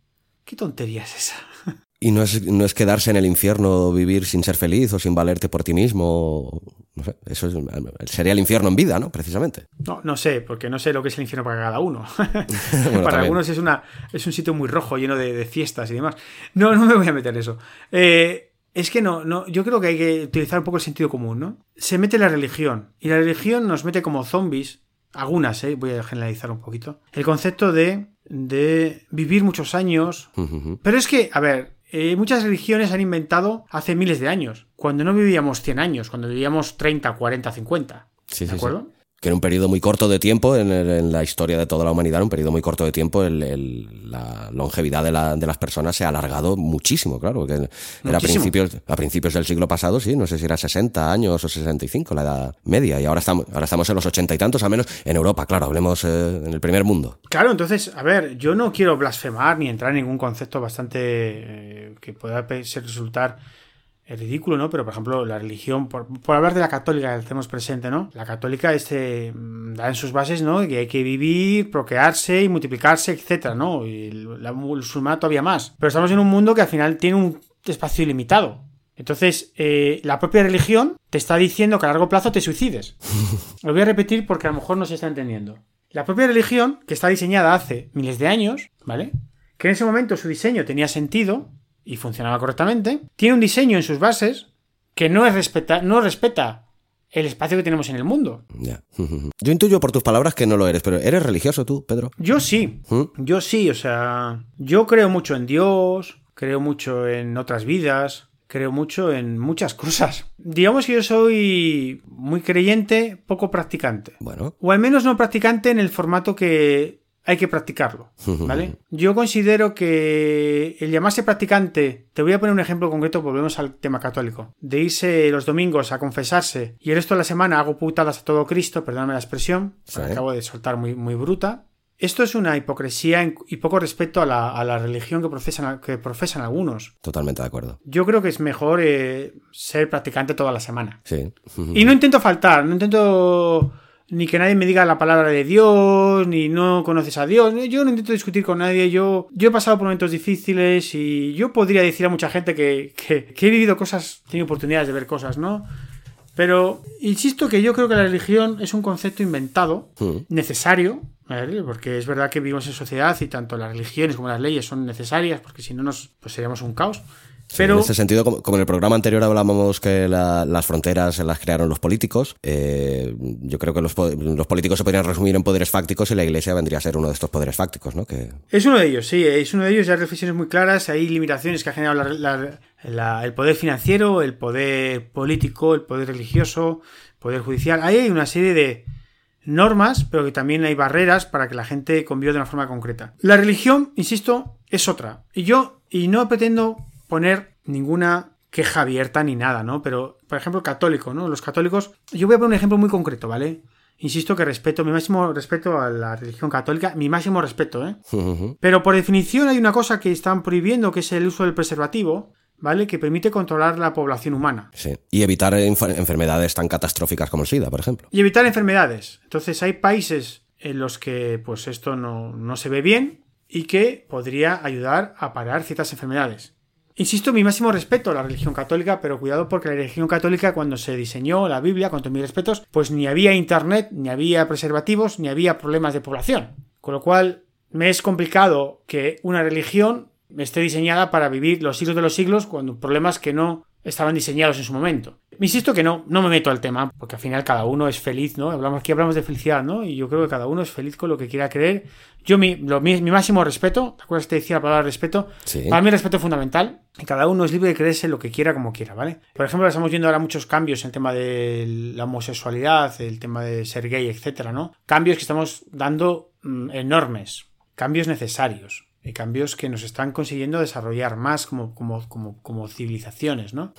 ¿Qué tontería es esa? Y no es, no es quedarse en el infierno, vivir sin ser feliz o sin valerte por ti mismo. No sé, eso es- sería el infierno en vida, ¿no? Precisamente. No, no sé, porque no sé lo que es el infierno para cada uno. para algunos es, una, es un sitio muy rojo, lleno de, de fiestas y demás. No, no me voy a meter en eso. Eh, es que no, no, yo creo que hay que utilizar un poco el sentido común, ¿no? Se mete la religión. Y la religión nos mete como zombies. Algunas, ¿eh? Voy a generalizar un poquito. El concepto de, de vivir muchos años. Pero es que, a ver, eh, muchas religiones han inventado hace miles de años. Cuando no vivíamos 100 años, cuando vivíamos 30, 40, 50. Sí, ¿De sí, acuerdo? sí. Que en un periodo muy corto de tiempo, en, el- en la historia de toda la humanidad, en un periodo muy corto de tiempo, el- el- la longevidad de, la- de las personas se ha alargado muchísimo, claro. Que era a principios, a principios del siglo pasado, sí, no sé si era 60 años o 65 la edad media, y ahora estamos, ahora estamos en los 80 y tantos, al menos en Europa, claro, hablemos eh, en el primer mundo. Claro, entonces, a ver, yo no quiero blasfemar ni entrar en ningún concepto bastante eh, que pueda ser resultar eh, ridículo, ¿no? Pero, por ejemplo, la religión, por, por hablar de la católica que tenemos presente, ¿no? La católica este, mm, da en sus bases, ¿no? Que hay que vivir, procrearse y multiplicarse, etcétera, ¿no? Y el- la musulmana todavía más. Pero estamos en un mundo que al final tiene un espacio ilimitado. Entonces, eh, la propia religión te está diciendo que a largo plazo te suicides. Lo voy a repetir porque a lo mejor no se está entendiendo. La propia religión, que está diseñada hace miles de años, ¿vale? Que en ese momento su diseño tenía sentido y funcionaba correctamente, tiene un diseño en sus bases que no, es respeta, no respeta el espacio que tenemos en el mundo. Ya. Yo intuyo por tus palabras que no lo eres, pero ¿eres religioso tú, Pedro? Yo sí, ¿Mm? yo sí, o sea, yo creo mucho en Dios, creo mucho en otras vidas, creo mucho en muchas cosas. Digamos que yo soy muy creyente, poco practicante. Bueno, O al menos no practicante en el formato que hay que practicarlo, ¿vale? Yo considero que el llamarse practicante, te voy a poner un ejemplo concreto, volvemos al tema católico, de irse los domingos a confesarse y el resto de la semana hago putadas a todo Cristo, perdóname la expresión, Sí. acabo de soltar muy, muy bruta. Esto es una hipocresía y poco respeto a la, a la religión que profesan, que profesan algunos. Totalmente de acuerdo. Yo creo que es mejor eh, ser practicante toda la semana. Sí. Y no intento faltar, no intento ni que nadie me diga la palabra de Dios, ni no conoces a Dios. Yo no intento discutir con nadie. Yo, yo he pasado por momentos difíciles y yo podría decir a mucha gente que, que- que he vivido cosas, he tenido oportunidades de ver cosas, ¿no? Pero insisto que yo creo que la religión es un concepto inventado, Mm. necesario, ¿vale? porque es verdad que vivimos en sociedad y tanto las religiones como las leyes son necesarias, porque si no nos pues seríamos un caos. Pero En ese sentido, como, como en el programa anterior hablábamos que la- las fronteras las crearon los políticos, eh, yo creo que los, los políticos se podrían resumir en poderes fácticos y la iglesia vendría a ser uno de estos poderes fácticos, ¿no? Que, Es uno de ellos, sí, es uno de ellos. Hay reflexiones muy claras, hay limitaciones que ha generado la- la- la- el poder financiero, el poder político, el poder religioso, el poder judicial. Ahí hay una serie de normas, pero que también hay barreras para que la gente conviva de una forma concreta. La religión, insisto, es otra. Y yo, y no pretendo poner ninguna queja abierta ni nada, ¿no? Pero, por ejemplo, católico, ¿no? Los católicos, yo voy a poner un ejemplo muy concreto, ¿vale? Insisto que respeto, mi máximo respeto a la religión católica, mi máximo respeto, ¿eh? Pero por definición hay una cosa que están prohibiendo, que es el uso del preservativo, ¿vale? Que permite controlar la población humana. sí. Y evitar enfer- enfermedades tan catastróficas como el SIDA, por ejemplo. Y evitar enfermedades. Entonces hay países en los que pues esto no, no se ve bien y que podría ayudar a parar ciertas enfermedades. Insisto, mi máximo respeto a la religión católica, pero cuidado porque la religión católica cuando se diseñó la Biblia, con todos mis respetos, pues ni había internet, ni había preservativos, ni había problemas de población. Con lo cual me es complicado que una religión esté diseñada para vivir los siglos de los siglos cuando problemas que no estaban diseñados en su momento. Insisto que no, no me meto al tema, porque al final cada uno es feliz, ¿no? Hablamos, aquí hablamos de felicidad, ¿no? Y yo creo que cada uno es feliz con lo que quiera creer. Yo, mi, lo- mi, mi máximo respeto, ¿te acuerdas que te decía la palabra respeto? Sí. Para mí el respeto es fundamental. Y cada uno es libre de creerse lo que quiera como quiera, ¿vale? Por ejemplo, estamos viendo ahora muchos cambios en el tema de la homosexualidad, el tema de ser gay, etcétera, ¿no? Cambios que estamos dando mm, enormes, cambios necesarios, y cambios que nos están consiguiendo desarrollar más como, como, como, como civilizaciones, ¿no?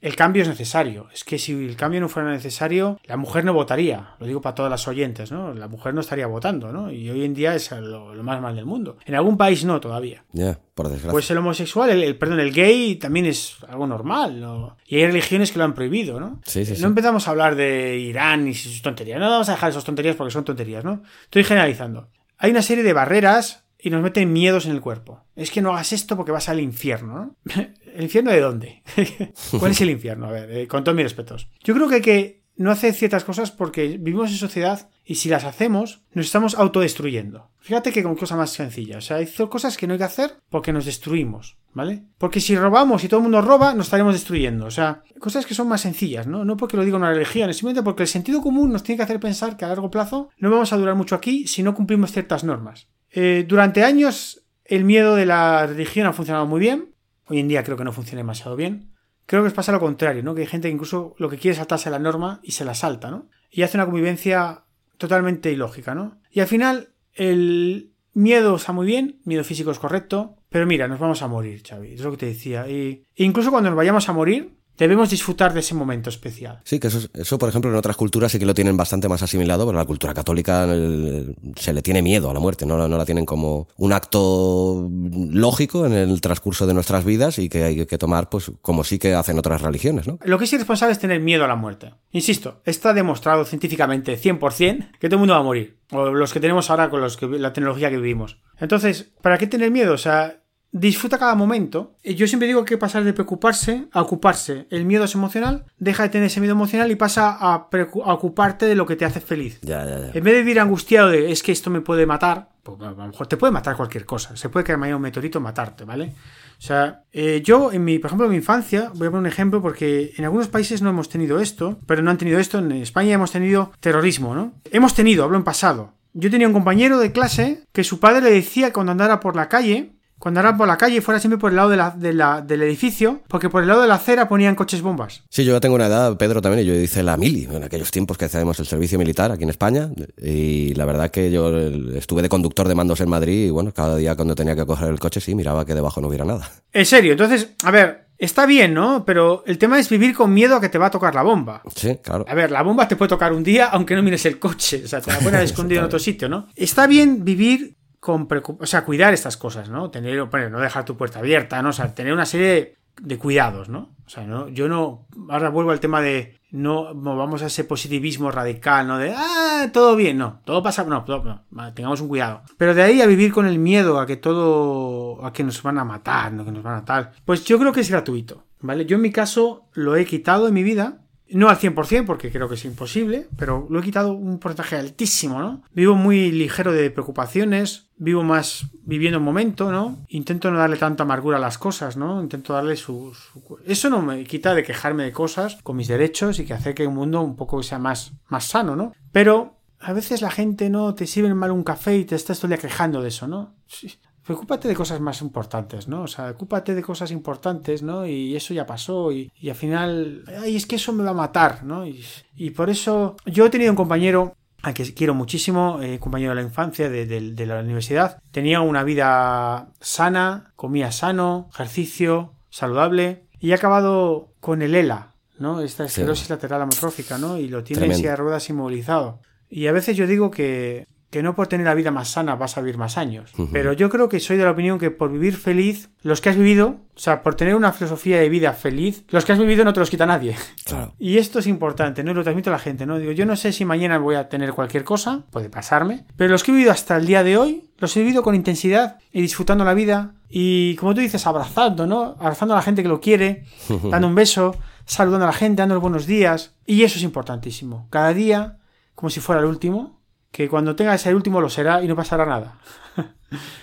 El cambio es necesario. Es que si el cambio no fuera necesario, la mujer no votaría. Lo digo para todas las oyentes, ¿no? La mujer no estaría votando, ¿no? Y hoy en día es lo, lo más mal del mundo. En algún país no todavía. Ya, por desgracia. Pues el homosexual, el, el- perdón, el gay también es algo normal, ¿no? Y hay religiones que lo han prohibido, ¿no? Sí, sí, sí. No empezamos a hablar de Irán y sus tonterías. No vamos a dejar esas tonterías porque son tonterías, ¿no? Estoy generalizando. Hay una serie de barreras y nos meten miedos en el cuerpo. Es que no hagas esto porque vas al infierno, ¿no? ¿El infierno de dónde? ¿Cuál es el infierno? A ver, eh, con todos mis respetos. Yo creo que hay que no hacer ciertas cosas porque vivimos en sociedad y si las hacemos, nos estamos autodestruyendo. Fíjate que con cosas más sencillas. O sea, hay cosas que no hay que hacer porque nos destruimos, ¿vale? Porque si robamos y todo el mundo roba, nos estaremos destruyendo. O sea, cosas que son más sencillas, ¿no? No porque lo diga una religión, simplemente porque el sentido común nos tiene que hacer pensar que a largo plazo no vamos a durar mucho aquí si no cumplimos ciertas normas. Eh, durante años el miedo de la religión ha funcionado muy bien. Hoy en día creo que no funciona demasiado bien. Creo que os pasa lo contrario, ¿no? Que hay gente que incluso lo que quiere es saltarse la norma y se la salta, ¿no? Y hace una convivencia totalmente ilógica, ¿no? Y al final el miedo está muy bien, miedo físico es correcto, pero mira, nos vamos a morir, Xavi, es lo que te decía. Y incluso cuando nos vayamos a morir, debemos disfrutar de ese momento especial. Sí, que eso, es- eso, por ejemplo, en otras culturas sí que lo tienen bastante más asimilado, pero la cultura católica el- se le tiene miedo a la muerte, no, la- no la tienen como un acto lógico en el transcurso de nuestras vidas y que hay que tomar, pues, como sí que hacen otras religiones, ¿no? Lo que es irresponsable es tener miedo a la muerte. Insisto, está demostrado científicamente 100% que todo el mundo va a morir. O los que tenemos ahora con los que, la tecnología que vivimos. Entonces, ¿para qué tener miedo? O sea, disfruta cada momento. Y Yo siempre digo que que pasar de preocuparse a ocuparse. El miedo es emocional, deja de tener ese miedo emocional y pasa a, a ocuparte de lo que te hace feliz. Ya, ya, ya. En vez de vivir angustiado de es que esto me puede matar, pues a lo mejor te puede matar cualquier cosa. Se puede caer mañana un meteorito y matarte, ¿vale? O sea, eh, yo, en mi, por ejemplo, en mi infancia, voy a poner un ejemplo porque en algunos países no hemos tenido esto, pero no han tenido esto. En España hemos tenido terrorismo, ¿no? Hemos tenido, hablo en pasado. Yo tenía un compañero de clase que su padre le decía cuando andara por la calle cuando andaban por la calle fuera siempre por el lado de la, de la- del edificio, porque por el lado de la acera ponían coches bombas. Sí, yo ya tengo una edad, Pedro también, y yo hice la mili en aquellos tiempos que hacíamos el servicio militar aquí en España. Y la verdad que yo estuve de conductor de mandos en Madrid y bueno, cada día cuando tenía que coger el coche, sí, miraba que debajo no hubiera nada. En serio, entonces, a ver, está bien, ¿no? Pero el tema es vivir con miedo a que te va a tocar la bomba. Sí, claro. A ver, la bomba te puede tocar un día aunque no mires el coche. O sea, te la pueden haber escondido en otro sitio, ¿no? Está bien vivir con O sea, cuidar estas cosas, ¿no? Tener, bueno, no dejar tu puerta abierta, ¿no? O sea, tener una serie de, de cuidados, ¿no? O sea, no, yo no. Ahora vuelvo al tema de. No vamos a ese positivismo radical, ¿no? De, ah, todo bien, no, todo pasa, no, todo- no, tengamos un cuidado. Pero de ahí a vivir con el miedo a que todo, a que nos van a matar, ¿no? Que nos van a tal. Pues yo creo que es gratuito, ¿vale? Yo en mi caso lo he quitado en mi vida, no al 100% porque creo que es imposible, pero lo he quitado un porcentaje altísimo, ¿no? Vivo muy ligero de preocupaciones, vivo más viviendo el momento, ¿no? Intento no darle tanta amargura a las cosas, ¿no? Intento darle su, su- Eso no me quita de quejarme de cosas con mis derechos y que hace que el mundo un poco sea más, más sano, ¿no? Pero a veces la gente, ¿no? Te sirve mal un café y te estás todo el día quejando de eso, ¿no? Sí. Preocúpate de cosas más importantes, ¿no? O sea, ocúpate de cosas importantes, ¿no? Y eso ya pasó y, y al final, ay, es que eso me va a matar, ¿no? Y, y por eso yo he tenido un compañero al que quiero muchísimo, eh, compañero de la infancia, de, de- de la universidad. Tenía una vida sana, comía sano, ejercicio, saludable y ha acabado con el ELA, ¿no? Esta esclerosis lateral amotrófica, ¿no? Y lo tiene en silla de ruedas inmovilizado. Y a veces yo digo que, que no por tener la vida más sana vas a vivir más años. Pero yo creo que soy de la opinión que por vivir feliz, los que has vivido, o sea, por tener una filosofía de vida feliz, los que has vivido no te los quita nadie. Claro. Y esto es importante, ¿no? Y lo transmito a la gente, ¿no? Digo, yo no sé si mañana voy a tener cualquier cosa, puede pasarme, pero los que he vivido hasta el día de hoy, los he vivido con intensidad y disfrutando la vida y, como tú dices, abrazando, ¿no? Abrazando a la gente que lo quiere, dando un beso, saludando a la gente, dando buenos días. Y eso es importantísimo. Cada día, como si fuera el último, que cuando tengas el último lo será y no pasará nada.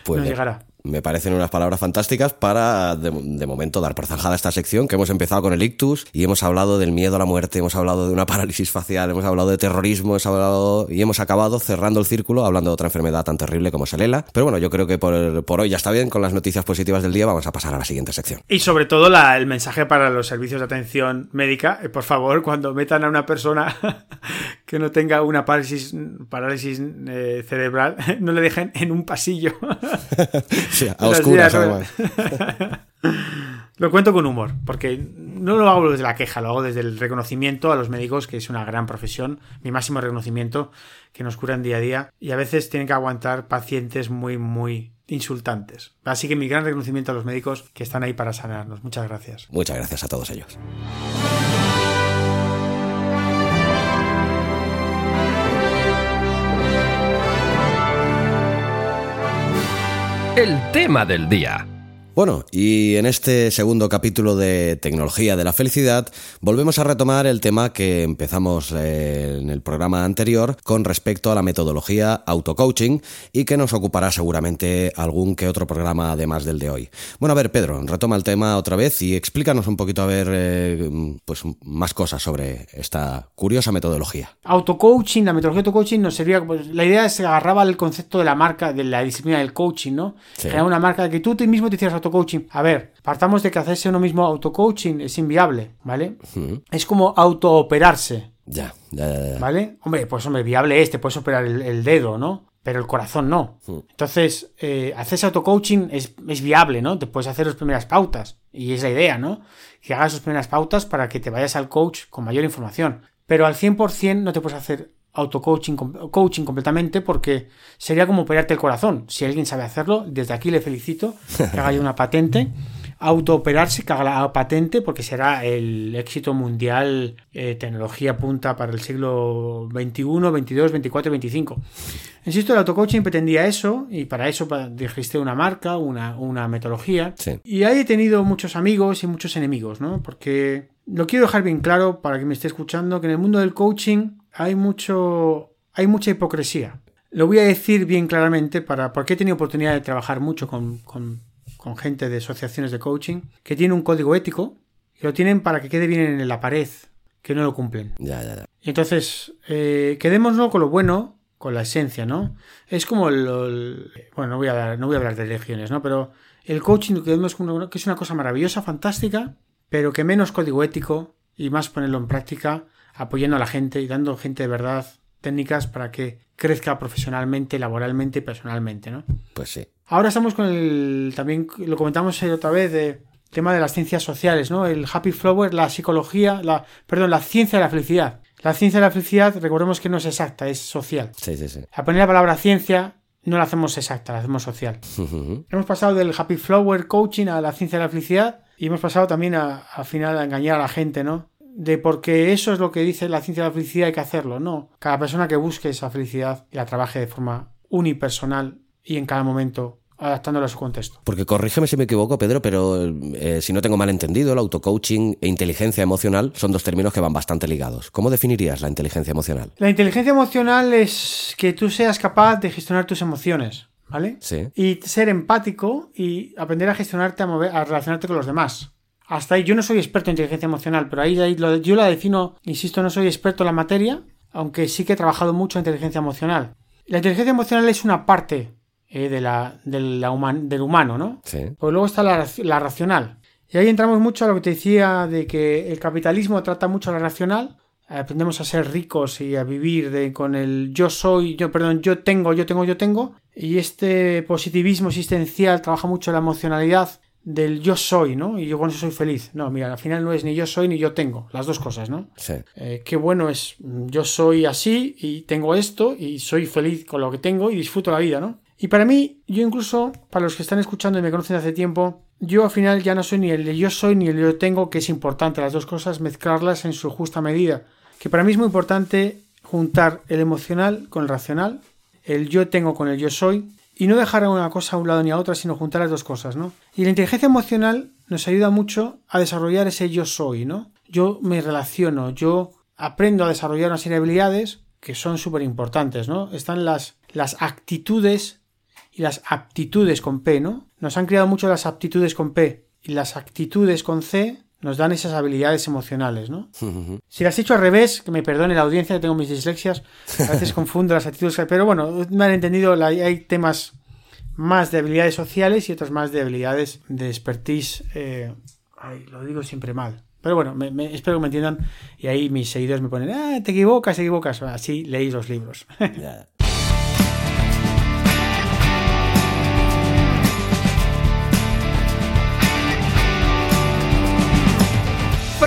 Pues no me- llegará. Me parecen unas palabras fantásticas para, de, de momento, dar por zanjada esta sección, que hemos empezado con el ictus y hemos hablado del miedo a la muerte, hemos hablado de una parálisis facial, hemos hablado de terrorismo, hemos hablado y hemos acabado cerrando el círculo hablando de otra enfermedad tan terrible como es el ELA. Pero bueno, yo creo que por, por hoy ya está bien con las noticias positivas del día. Vamos a pasar a la siguiente sección. Y sobre todo la- el mensaje para los servicios de atención médica, eh, por favor, cuando metan a una persona que no tenga una parálisis, parálisis eh, cerebral, no le dejen en un pasillo. Sí, a oscuras, además. lo cuento con humor, porque no lo hago desde la queja, lo hago desde el reconocimiento a los médicos, que es una gran profesión, mi máximo reconocimiento, que nos curan día a día, y a veces tienen que aguantar pacientes muy, muy insultantes. Así que mi gran reconocimiento a los médicos que están ahí para sanarnos. Muchas gracias. Muchas gracias a todos ellos. El tema del día. Bueno, y en este segundo capítulo de Tecnología de la Felicidad volvemos a retomar el tema que empezamos eh, en el programa anterior con respecto a la metodología auto-coaching y que nos ocupará seguramente algún que otro programa además del de hoy. Bueno, a ver, Pedro, retoma el tema otra vez y explícanos un poquito a ver eh, pues más cosas sobre esta curiosa metodología. Autocoaching, la metodología autocoaching nos servía, pues, la idea es que agarraba el concepto de la marca, de la disciplina del coaching, ¿no? Sí. Era una marca que tú, tú mismo te hicieras autocoaching. A ver, partamos de que hacerse uno mismo autocoaching es inviable, ¿vale? Es como autooperarse, Ya, ya, ya, ya. ¿vale? Hombre, pues hombre, viable es, te puedes operar el, el dedo, ¿no? Pero el corazón no. Entonces, eh, hacerse autocoaching es, es viable, ¿no? Te puedes hacer las primeras pautas. Y es la idea, ¿no? Que hagas tus primeras pautas para que te vayas al coach con mayor información. Pero al 100% no te puedes hacer autocoaching coaching completamente porque sería como operarte el corazón. Si alguien sabe hacerlo, desde aquí le felicito que haga una patente. Autooperarse, que haga la patente porque será el éxito mundial, eh, tecnología punta para el siglo XXI, XXII, XXIV y XXV. Insisto, el autocoaching pretendía eso y para eso dijiste una marca, una, una metodología. Sí. Y ahí he tenido muchos amigos y muchos enemigos, ¿no? Porque lo quiero dejar bien claro para que me esté escuchando que en el mundo del coaching hay mucho hay mucha hipocresía. Lo voy a decir bien claramente para porque he tenido oportunidad de trabajar mucho con, con- con gente de asociaciones de coaching que tiene un código ético y lo tienen para que quede bien en la pared, que no lo cumplen. Ya, ya, ya. Entonces, eh, quedémonos con lo bueno, con la esencia, ¿no? Es como el, el- bueno, no voy a hablar, no voy a hablar de religiones, ¿no? Pero el coaching que es una cosa maravillosa, fantástica, pero que menos código ético y más ponerlo en práctica, apoyando a la gente y dando gente de verdad técnicas para que crezca profesionalmente, laboralmente y personalmente, ¿no? Pues sí. Ahora estamos con el. También lo comentamos otra vez de tema de las ciencias sociales, ¿no? El happy flower, la psicología, la. Perdón, la ciencia de la felicidad. La ciencia de la felicidad, recordemos que no es exacta, es social. Sí, sí, sí. A poner la palabra ciencia no la hacemos exacta, la hacemos social. Hemos pasado del happy flower coaching a la ciencia de la felicidad y hemos pasado también a, al final a engañar a la gente, ¿no? De porque eso es lo que dice la ciencia de la felicidad hay que hacerlo, no. Cada persona que busque esa felicidad y la trabaje de forma unipersonal y en cada momento adaptándola a su contexto. Porque corrígeme si me equivoco, Pedro, pero eh, si no tengo mal entendido, el autocoaching e inteligencia emocional son dos términos que van bastante ligados. ¿Cómo definirías la inteligencia emocional? La inteligencia emocional es que tú seas capaz de gestionar tus emociones, ¿vale? Sí. Y ser empático y aprender a gestionarte, a, mover, a relacionarte con los demás. Hasta ahí, yo no soy experto en inteligencia emocional, pero ahí, ahí lo- yo la defino, insisto, no soy experto en la materia, aunque sí que he trabajado mucho en inteligencia emocional. La inteligencia emocional es una parte eh, de la, de la human- del humano, ¿no? Sí. Pues luego está la, raci- la racional. Y ahí entramos mucho a lo que te decía de que el capitalismo trata mucho la racional. Aprendemos a ser ricos y a vivir de, con el yo soy, yo, perdón, yo tengo, yo tengo, yo tengo. Y este positivismo existencial trabaja mucho la emocionalidad del yo soy, ¿no? Y yo con eso soy feliz. No, mira, al final no es ni yo soy ni yo tengo, las dos cosas, ¿no? Sí. Eh, qué bueno es, mm, yo soy así y tengo esto y soy feliz con lo que tengo y disfruto la vida, ¿no? Y para mí, yo incluso, para los que están escuchando y me conocen hace tiempo, yo al final ya no soy ni el de yo soy ni el de yo tengo, que es importante, las dos cosas, mezclarlas en su justa medida. Que para mí es muy importante juntar el emocional con el racional, el yo tengo con el yo soy, y no dejar una cosa a un lado ni a otra, sino juntar las dos cosas, ¿no? Y la inteligencia emocional nos ayuda mucho a desarrollar ese yo soy, ¿no? Yo me relaciono, yo aprendo a desarrollar una serie de habilidades que son súper importantes, ¿no? Están las, las actitudes y las aptitudes con P, ¿no? Nos han creado mucho las aptitudes con P y las actitudes con C nos dan esas habilidades emocionales, ¿no? Si las he hecho al revés, que me perdone la audiencia, que tengo mis dislexias, a veces confundo las actitudes, pero bueno, me han entendido, hay temas más de habilidades sociales y otros más de habilidades de expertise, eh, ay, lo digo siempre mal. Pero bueno, me- me- espero que me entiendan y ahí mis seguidores me ponen, ah, te equivocas, te equivocas, así leéis los libros. Ya.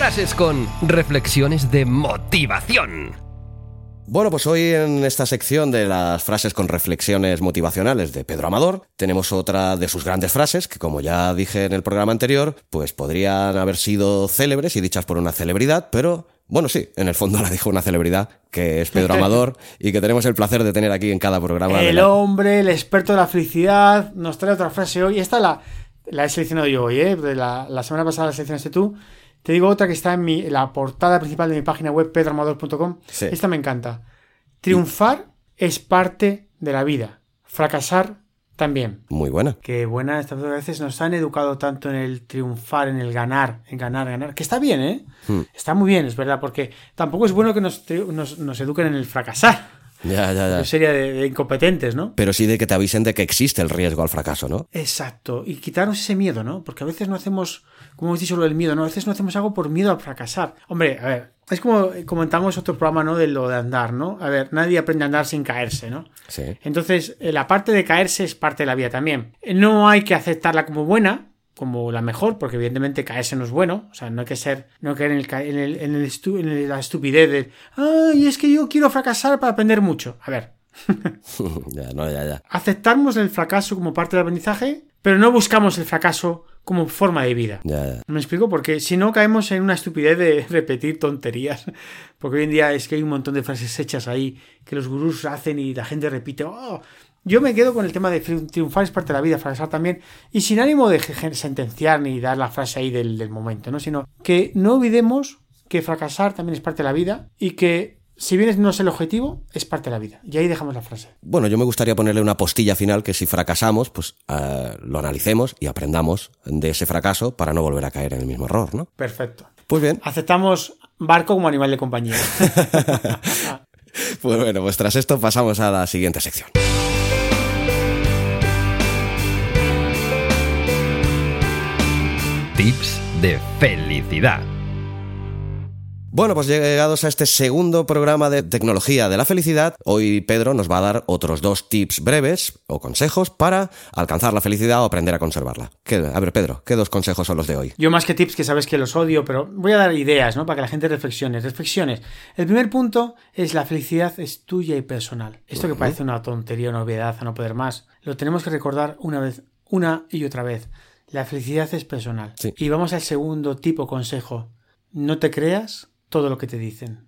Frases con reflexiones de motivación. Bueno, pues hoy en esta sección de las frases con reflexiones motivacionales de Pedro Amador, tenemos otra de sus grandes frases que, como ya dije en el programa anterior, pues podrían haber sido célebres y dichas por una celebridad, pero bueno, sí, en el fondo la dijo una celebridad, que es Pedro Amador, y que tenemos el placer de tener aquí en cada programa. El la- hombre, el experto de la felicidad, nos trae otra frase hoy. Esta la, la he seleccionado yo hoy, ¿eh? De la, la semana pasada la seleccionaste tú. Te digo otra que está en, mi, en la portada principal de mi página web, pedroamador.com. Sí. Esta me encanta. Triunfar es parte de la vida. Fracasar también. Muy buena. Qué buena, estas dos veces nos han educado tanto en el triunfar, en el ganar, en ganar, ganar. Que está bien, ¿eh? Hmm. Está muy bien, es verdad, porque tampoco es bueno que nos, nos, nos eduquen en el fracasar. Ya, ya, ya. Sería de- de incompetentes, ¿no? Pero sí de que te avisen de que existe el riesgo al fracaso, ¿no? Exacto, y quitarnos ese miedo, ¿no? Porque a veces no hacemos, como hemos dicho lo del miedo, ¿no? A veces no hacemos algo por miedo a fracasar. Hombre, a ver, es como comentamos otro programa, ¿no? De lo de andar, ¿no? A ver, nadie aprende a andar sin caerse, ¿no? Sí. Entonces, eh, la parte de caerse es parte de la vida también. No hay que aceptarla como buena, como la mejor, porque evidentemente caerse no es bueno. O sea, no hay que ser, no hay que caer en, el, en, el- en el estu- en la estupidez de, ay, es que yo quiero fracasar para aprender mucho. A ver, ya, no, ya, ya. aceptamos el fracaso como parte del aprendizaje, pero no buscamos el fracaso como forma de vida. ¿Me explico? Porque si no caemos en una estupidez de repetir tonterías. Porque hoy en día es que hay un montón de frases hechas ahí que los gurús hacen y la gente repite. "Oh". Yo me quedo con el tema de tri- triunfar es parte de la vida, fracasar también. Y sin ánimo de sentenciar ni dar la frase ahí del, del momento, ¿no? Sino que no olvidemos que fracasar también es parte de la vida y que si bien no es el objetivo, es parte de la vida. Y ahí dejamos la frase. Bueno, yo me gustaría ponerle una postilla final que si fracasamos, pues eh, lo analicemos y aprendamos de ese fracaso para no volver a caer en el mismo error, ¿no? Perfecto. Pues bien, Aceptamos barco como animal de compañía. Pues bueno, pues tras esto pasamos a la siguiente sección. Tips de felicidad. Bueno, pues llegados a este segundo programa de tecnología de la felicidad, hoy Pedro nos va a dar otros dos tips breves o consejos para alcanzar la felicidad o aprender a conservarla. ¿Qué- a ver, Pedro, ¿qué dos consejos son los de hoy? Yo más que tips, que sabes que los odio, pero voy a dar ideas, ¿no? Para que la gente reflexione. Reflexiones. El primer punto es la felicidad es tuya y personal. Esto que parece una tontería, una obviedad, a no poder más, lo tenemos que recordar una vez, una y otra vez. La felicidad es personal. Sí. Y vamos al segundo tipo consejo. No te creas todo lo que te dicen.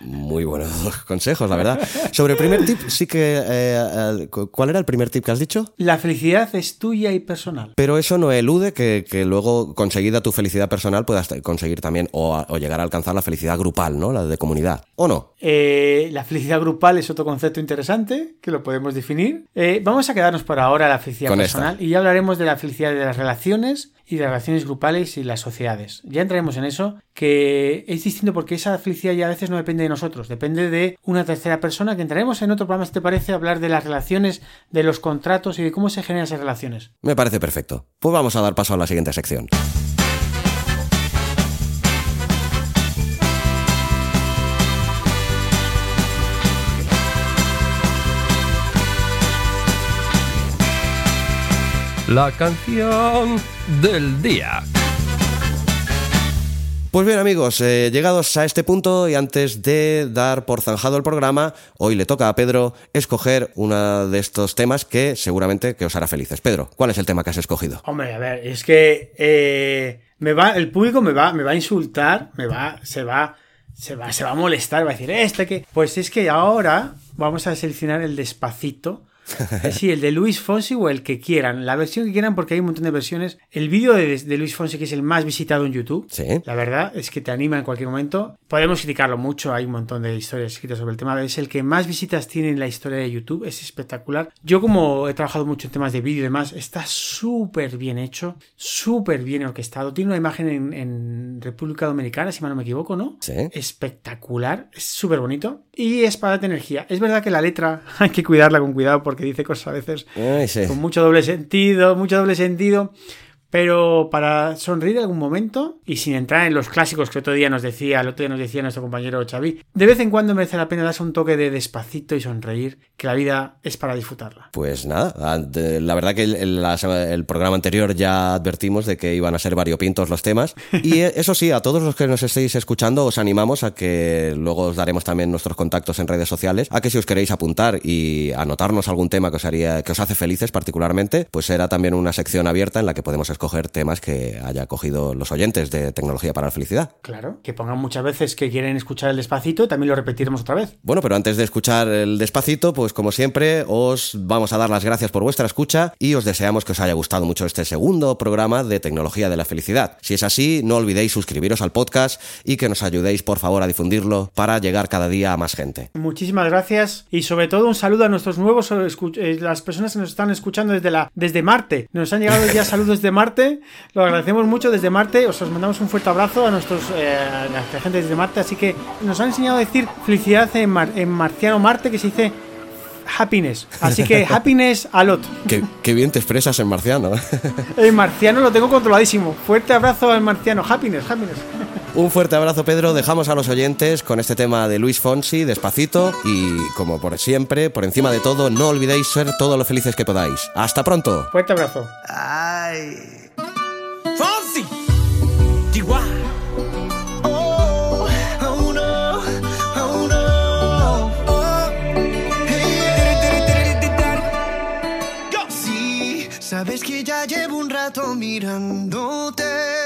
Muy buenos consejos, la verdad. Sobre el primer tip, sí que... eh, ¿Cuál era el primer tip que has dicho? La felicidad es tuya y personal. Pero eso no elude que, que luego, conseguida tu felicidad personal, puedas conseguir también o, o llegar a alcanzar la felicidad grupal, ¿no? La de comunidad. ¿O no? Eh, la felicidad grupal es otro concepto interesante que lo podemos definir. Eh, vamos a quedarnos por ahora a la felicidad Con personal esta. y ya hablaremos de la felicidad de las relaciones y de las relaciones grupales y las sociedades. Ya entraremos en eso, que es distinto porque esa felicidad ya veces no depende de nosotros, depende de una tercera persona que entraremos en otro programa, si te parece, a hablar de las relaciones, de los contratos y de cómo se generan esas relaciones. Me parece perfecto. Pues vamos a dar paso a la siguiente sección. La canción del día. Pues bien amigos, eh, llegados a este punto y antes de dar por zanjado el programa, hoy le toca a Pedro escoger uno de estos temas que seguramente que os hará felices. Pedro, ¿cuál es el tema que has escogido? Hombre, a ver, es que eh, me va, el público me va, me va a insultar, me va, se va, se va, se va a molestar, va a decir, este que. Pues es que ahora vamos a seleccionar el despacito. Sí, el de Luis Fonsi o el que quieran, la versión que quieran porque hay un montón de versiones. El vídeo de, de Luis Fonsi que es el más visitado en YouTube, Sí. la verdad es que te anima en cualquier momento. Podemos criticarlo mucho, hay un montón de historias escritas sobre el tema. Es el que más visitas tiene en la historia de YouTube, es espectacular. Yo como he trabajado mucho en temas de vídeo y demás, está súper bien hecho, súper bien orquestado. Tiene una imagen en, en República Dominicana, si mal no me equivoco, ¿no? Sí. Espectacular, es súper bonito y es para darte energía. Es verdad que la letra hay que cuidarla con cuidado porque dice cosas a veces Ay, sí. con mucho doble sentido, mucho doble sentido. Pero para sonreír algún momento y sin entrar en los clásicos que otro día nos decía, el otro día nos decía nuestro compañero Xavi, de vez en cuando merece la pena darse un toque de despacito y sonreír, que la vida es para disfrutarla. Pues nada, la verdad que el, el programa anterior ya advertimos de que iban a ser variopintos los temas. Y eh, eso sí, a todos los que nos estéis escuchando, os animamos a que luego os daremos también nuestros contactos en redes sociales, a que si os queréis apuntar y anotarnos algún tema que os haría, que os hace felices particularmente, pues será también una sección abierta en la que podemos escoger temas que haya cogido los oyentes de Tecnología para la Felicidad. Claro, que pongan muchas veces que quieren escuchar el despacito, también lo repetiremos otra vez. Bueno, pero antes de escuchar el despacito, pues como siempre, os vamos a dar las gracias por vuestra escucha y os deseamos que os haya gustado mucho este segundo programa de Tecnología de la Felicidad. Si es así, no olvidéis suscribiros al podcast y que nos ayudéis, por favor, a difundirlo para llegar cada día a más gente. Muchísimas gracias y sobre todo un saludo a nuestros nuevos escu- eh, las personas que nos están escuchando desde la desde Marte. Nos han llegado ya saludos de Marte, lo agradecemos mucho desde Marte. Os, os mandamos un fuerte abrazo a nuestros eh, a la gente desde Marte. Así que nos han enseñado a decir felicidad en, mar- en marciano Marte que se dice happiness. Así que happiness a lot. Qué, qué bien te expresas en marciano. En marciano lo tengo controladísimo. Fuerte abrazo al marciano. Happiness, happiness. Un fuerte abrazo, Pedro. Dejamos a los oyentes con este tema de Luis Fonsi, despacito. Y como por siempre, por encima de todo, no olvidéis ser todo lo felices que podáis. ¡Hasta pronto! Fuerte abrazo. Ay. Fonsi. Oh, oh oh. Oh. Sabes que ya llevo un rato mirándote.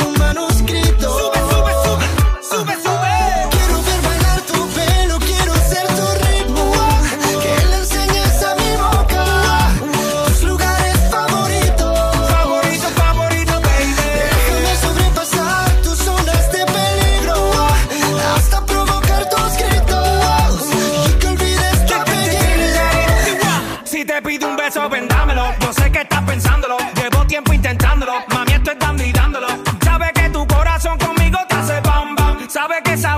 Sabe que esa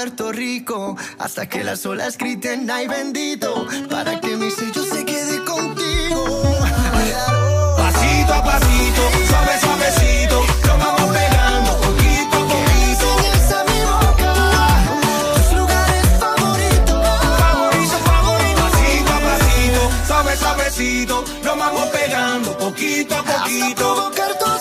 Puerto Rico hasta que las olas griten ay bendito para que mi sello se quede contigo. Pasito a pasito, suave, suavecito. Nos vamos pegando poquito a poquito. enseñes a mi boca tus lugares favoritos. Favorito, favorito. Pasito a pasito, suave, suavecito. Nos vamos pegando poquito a Hasta poquito. gritos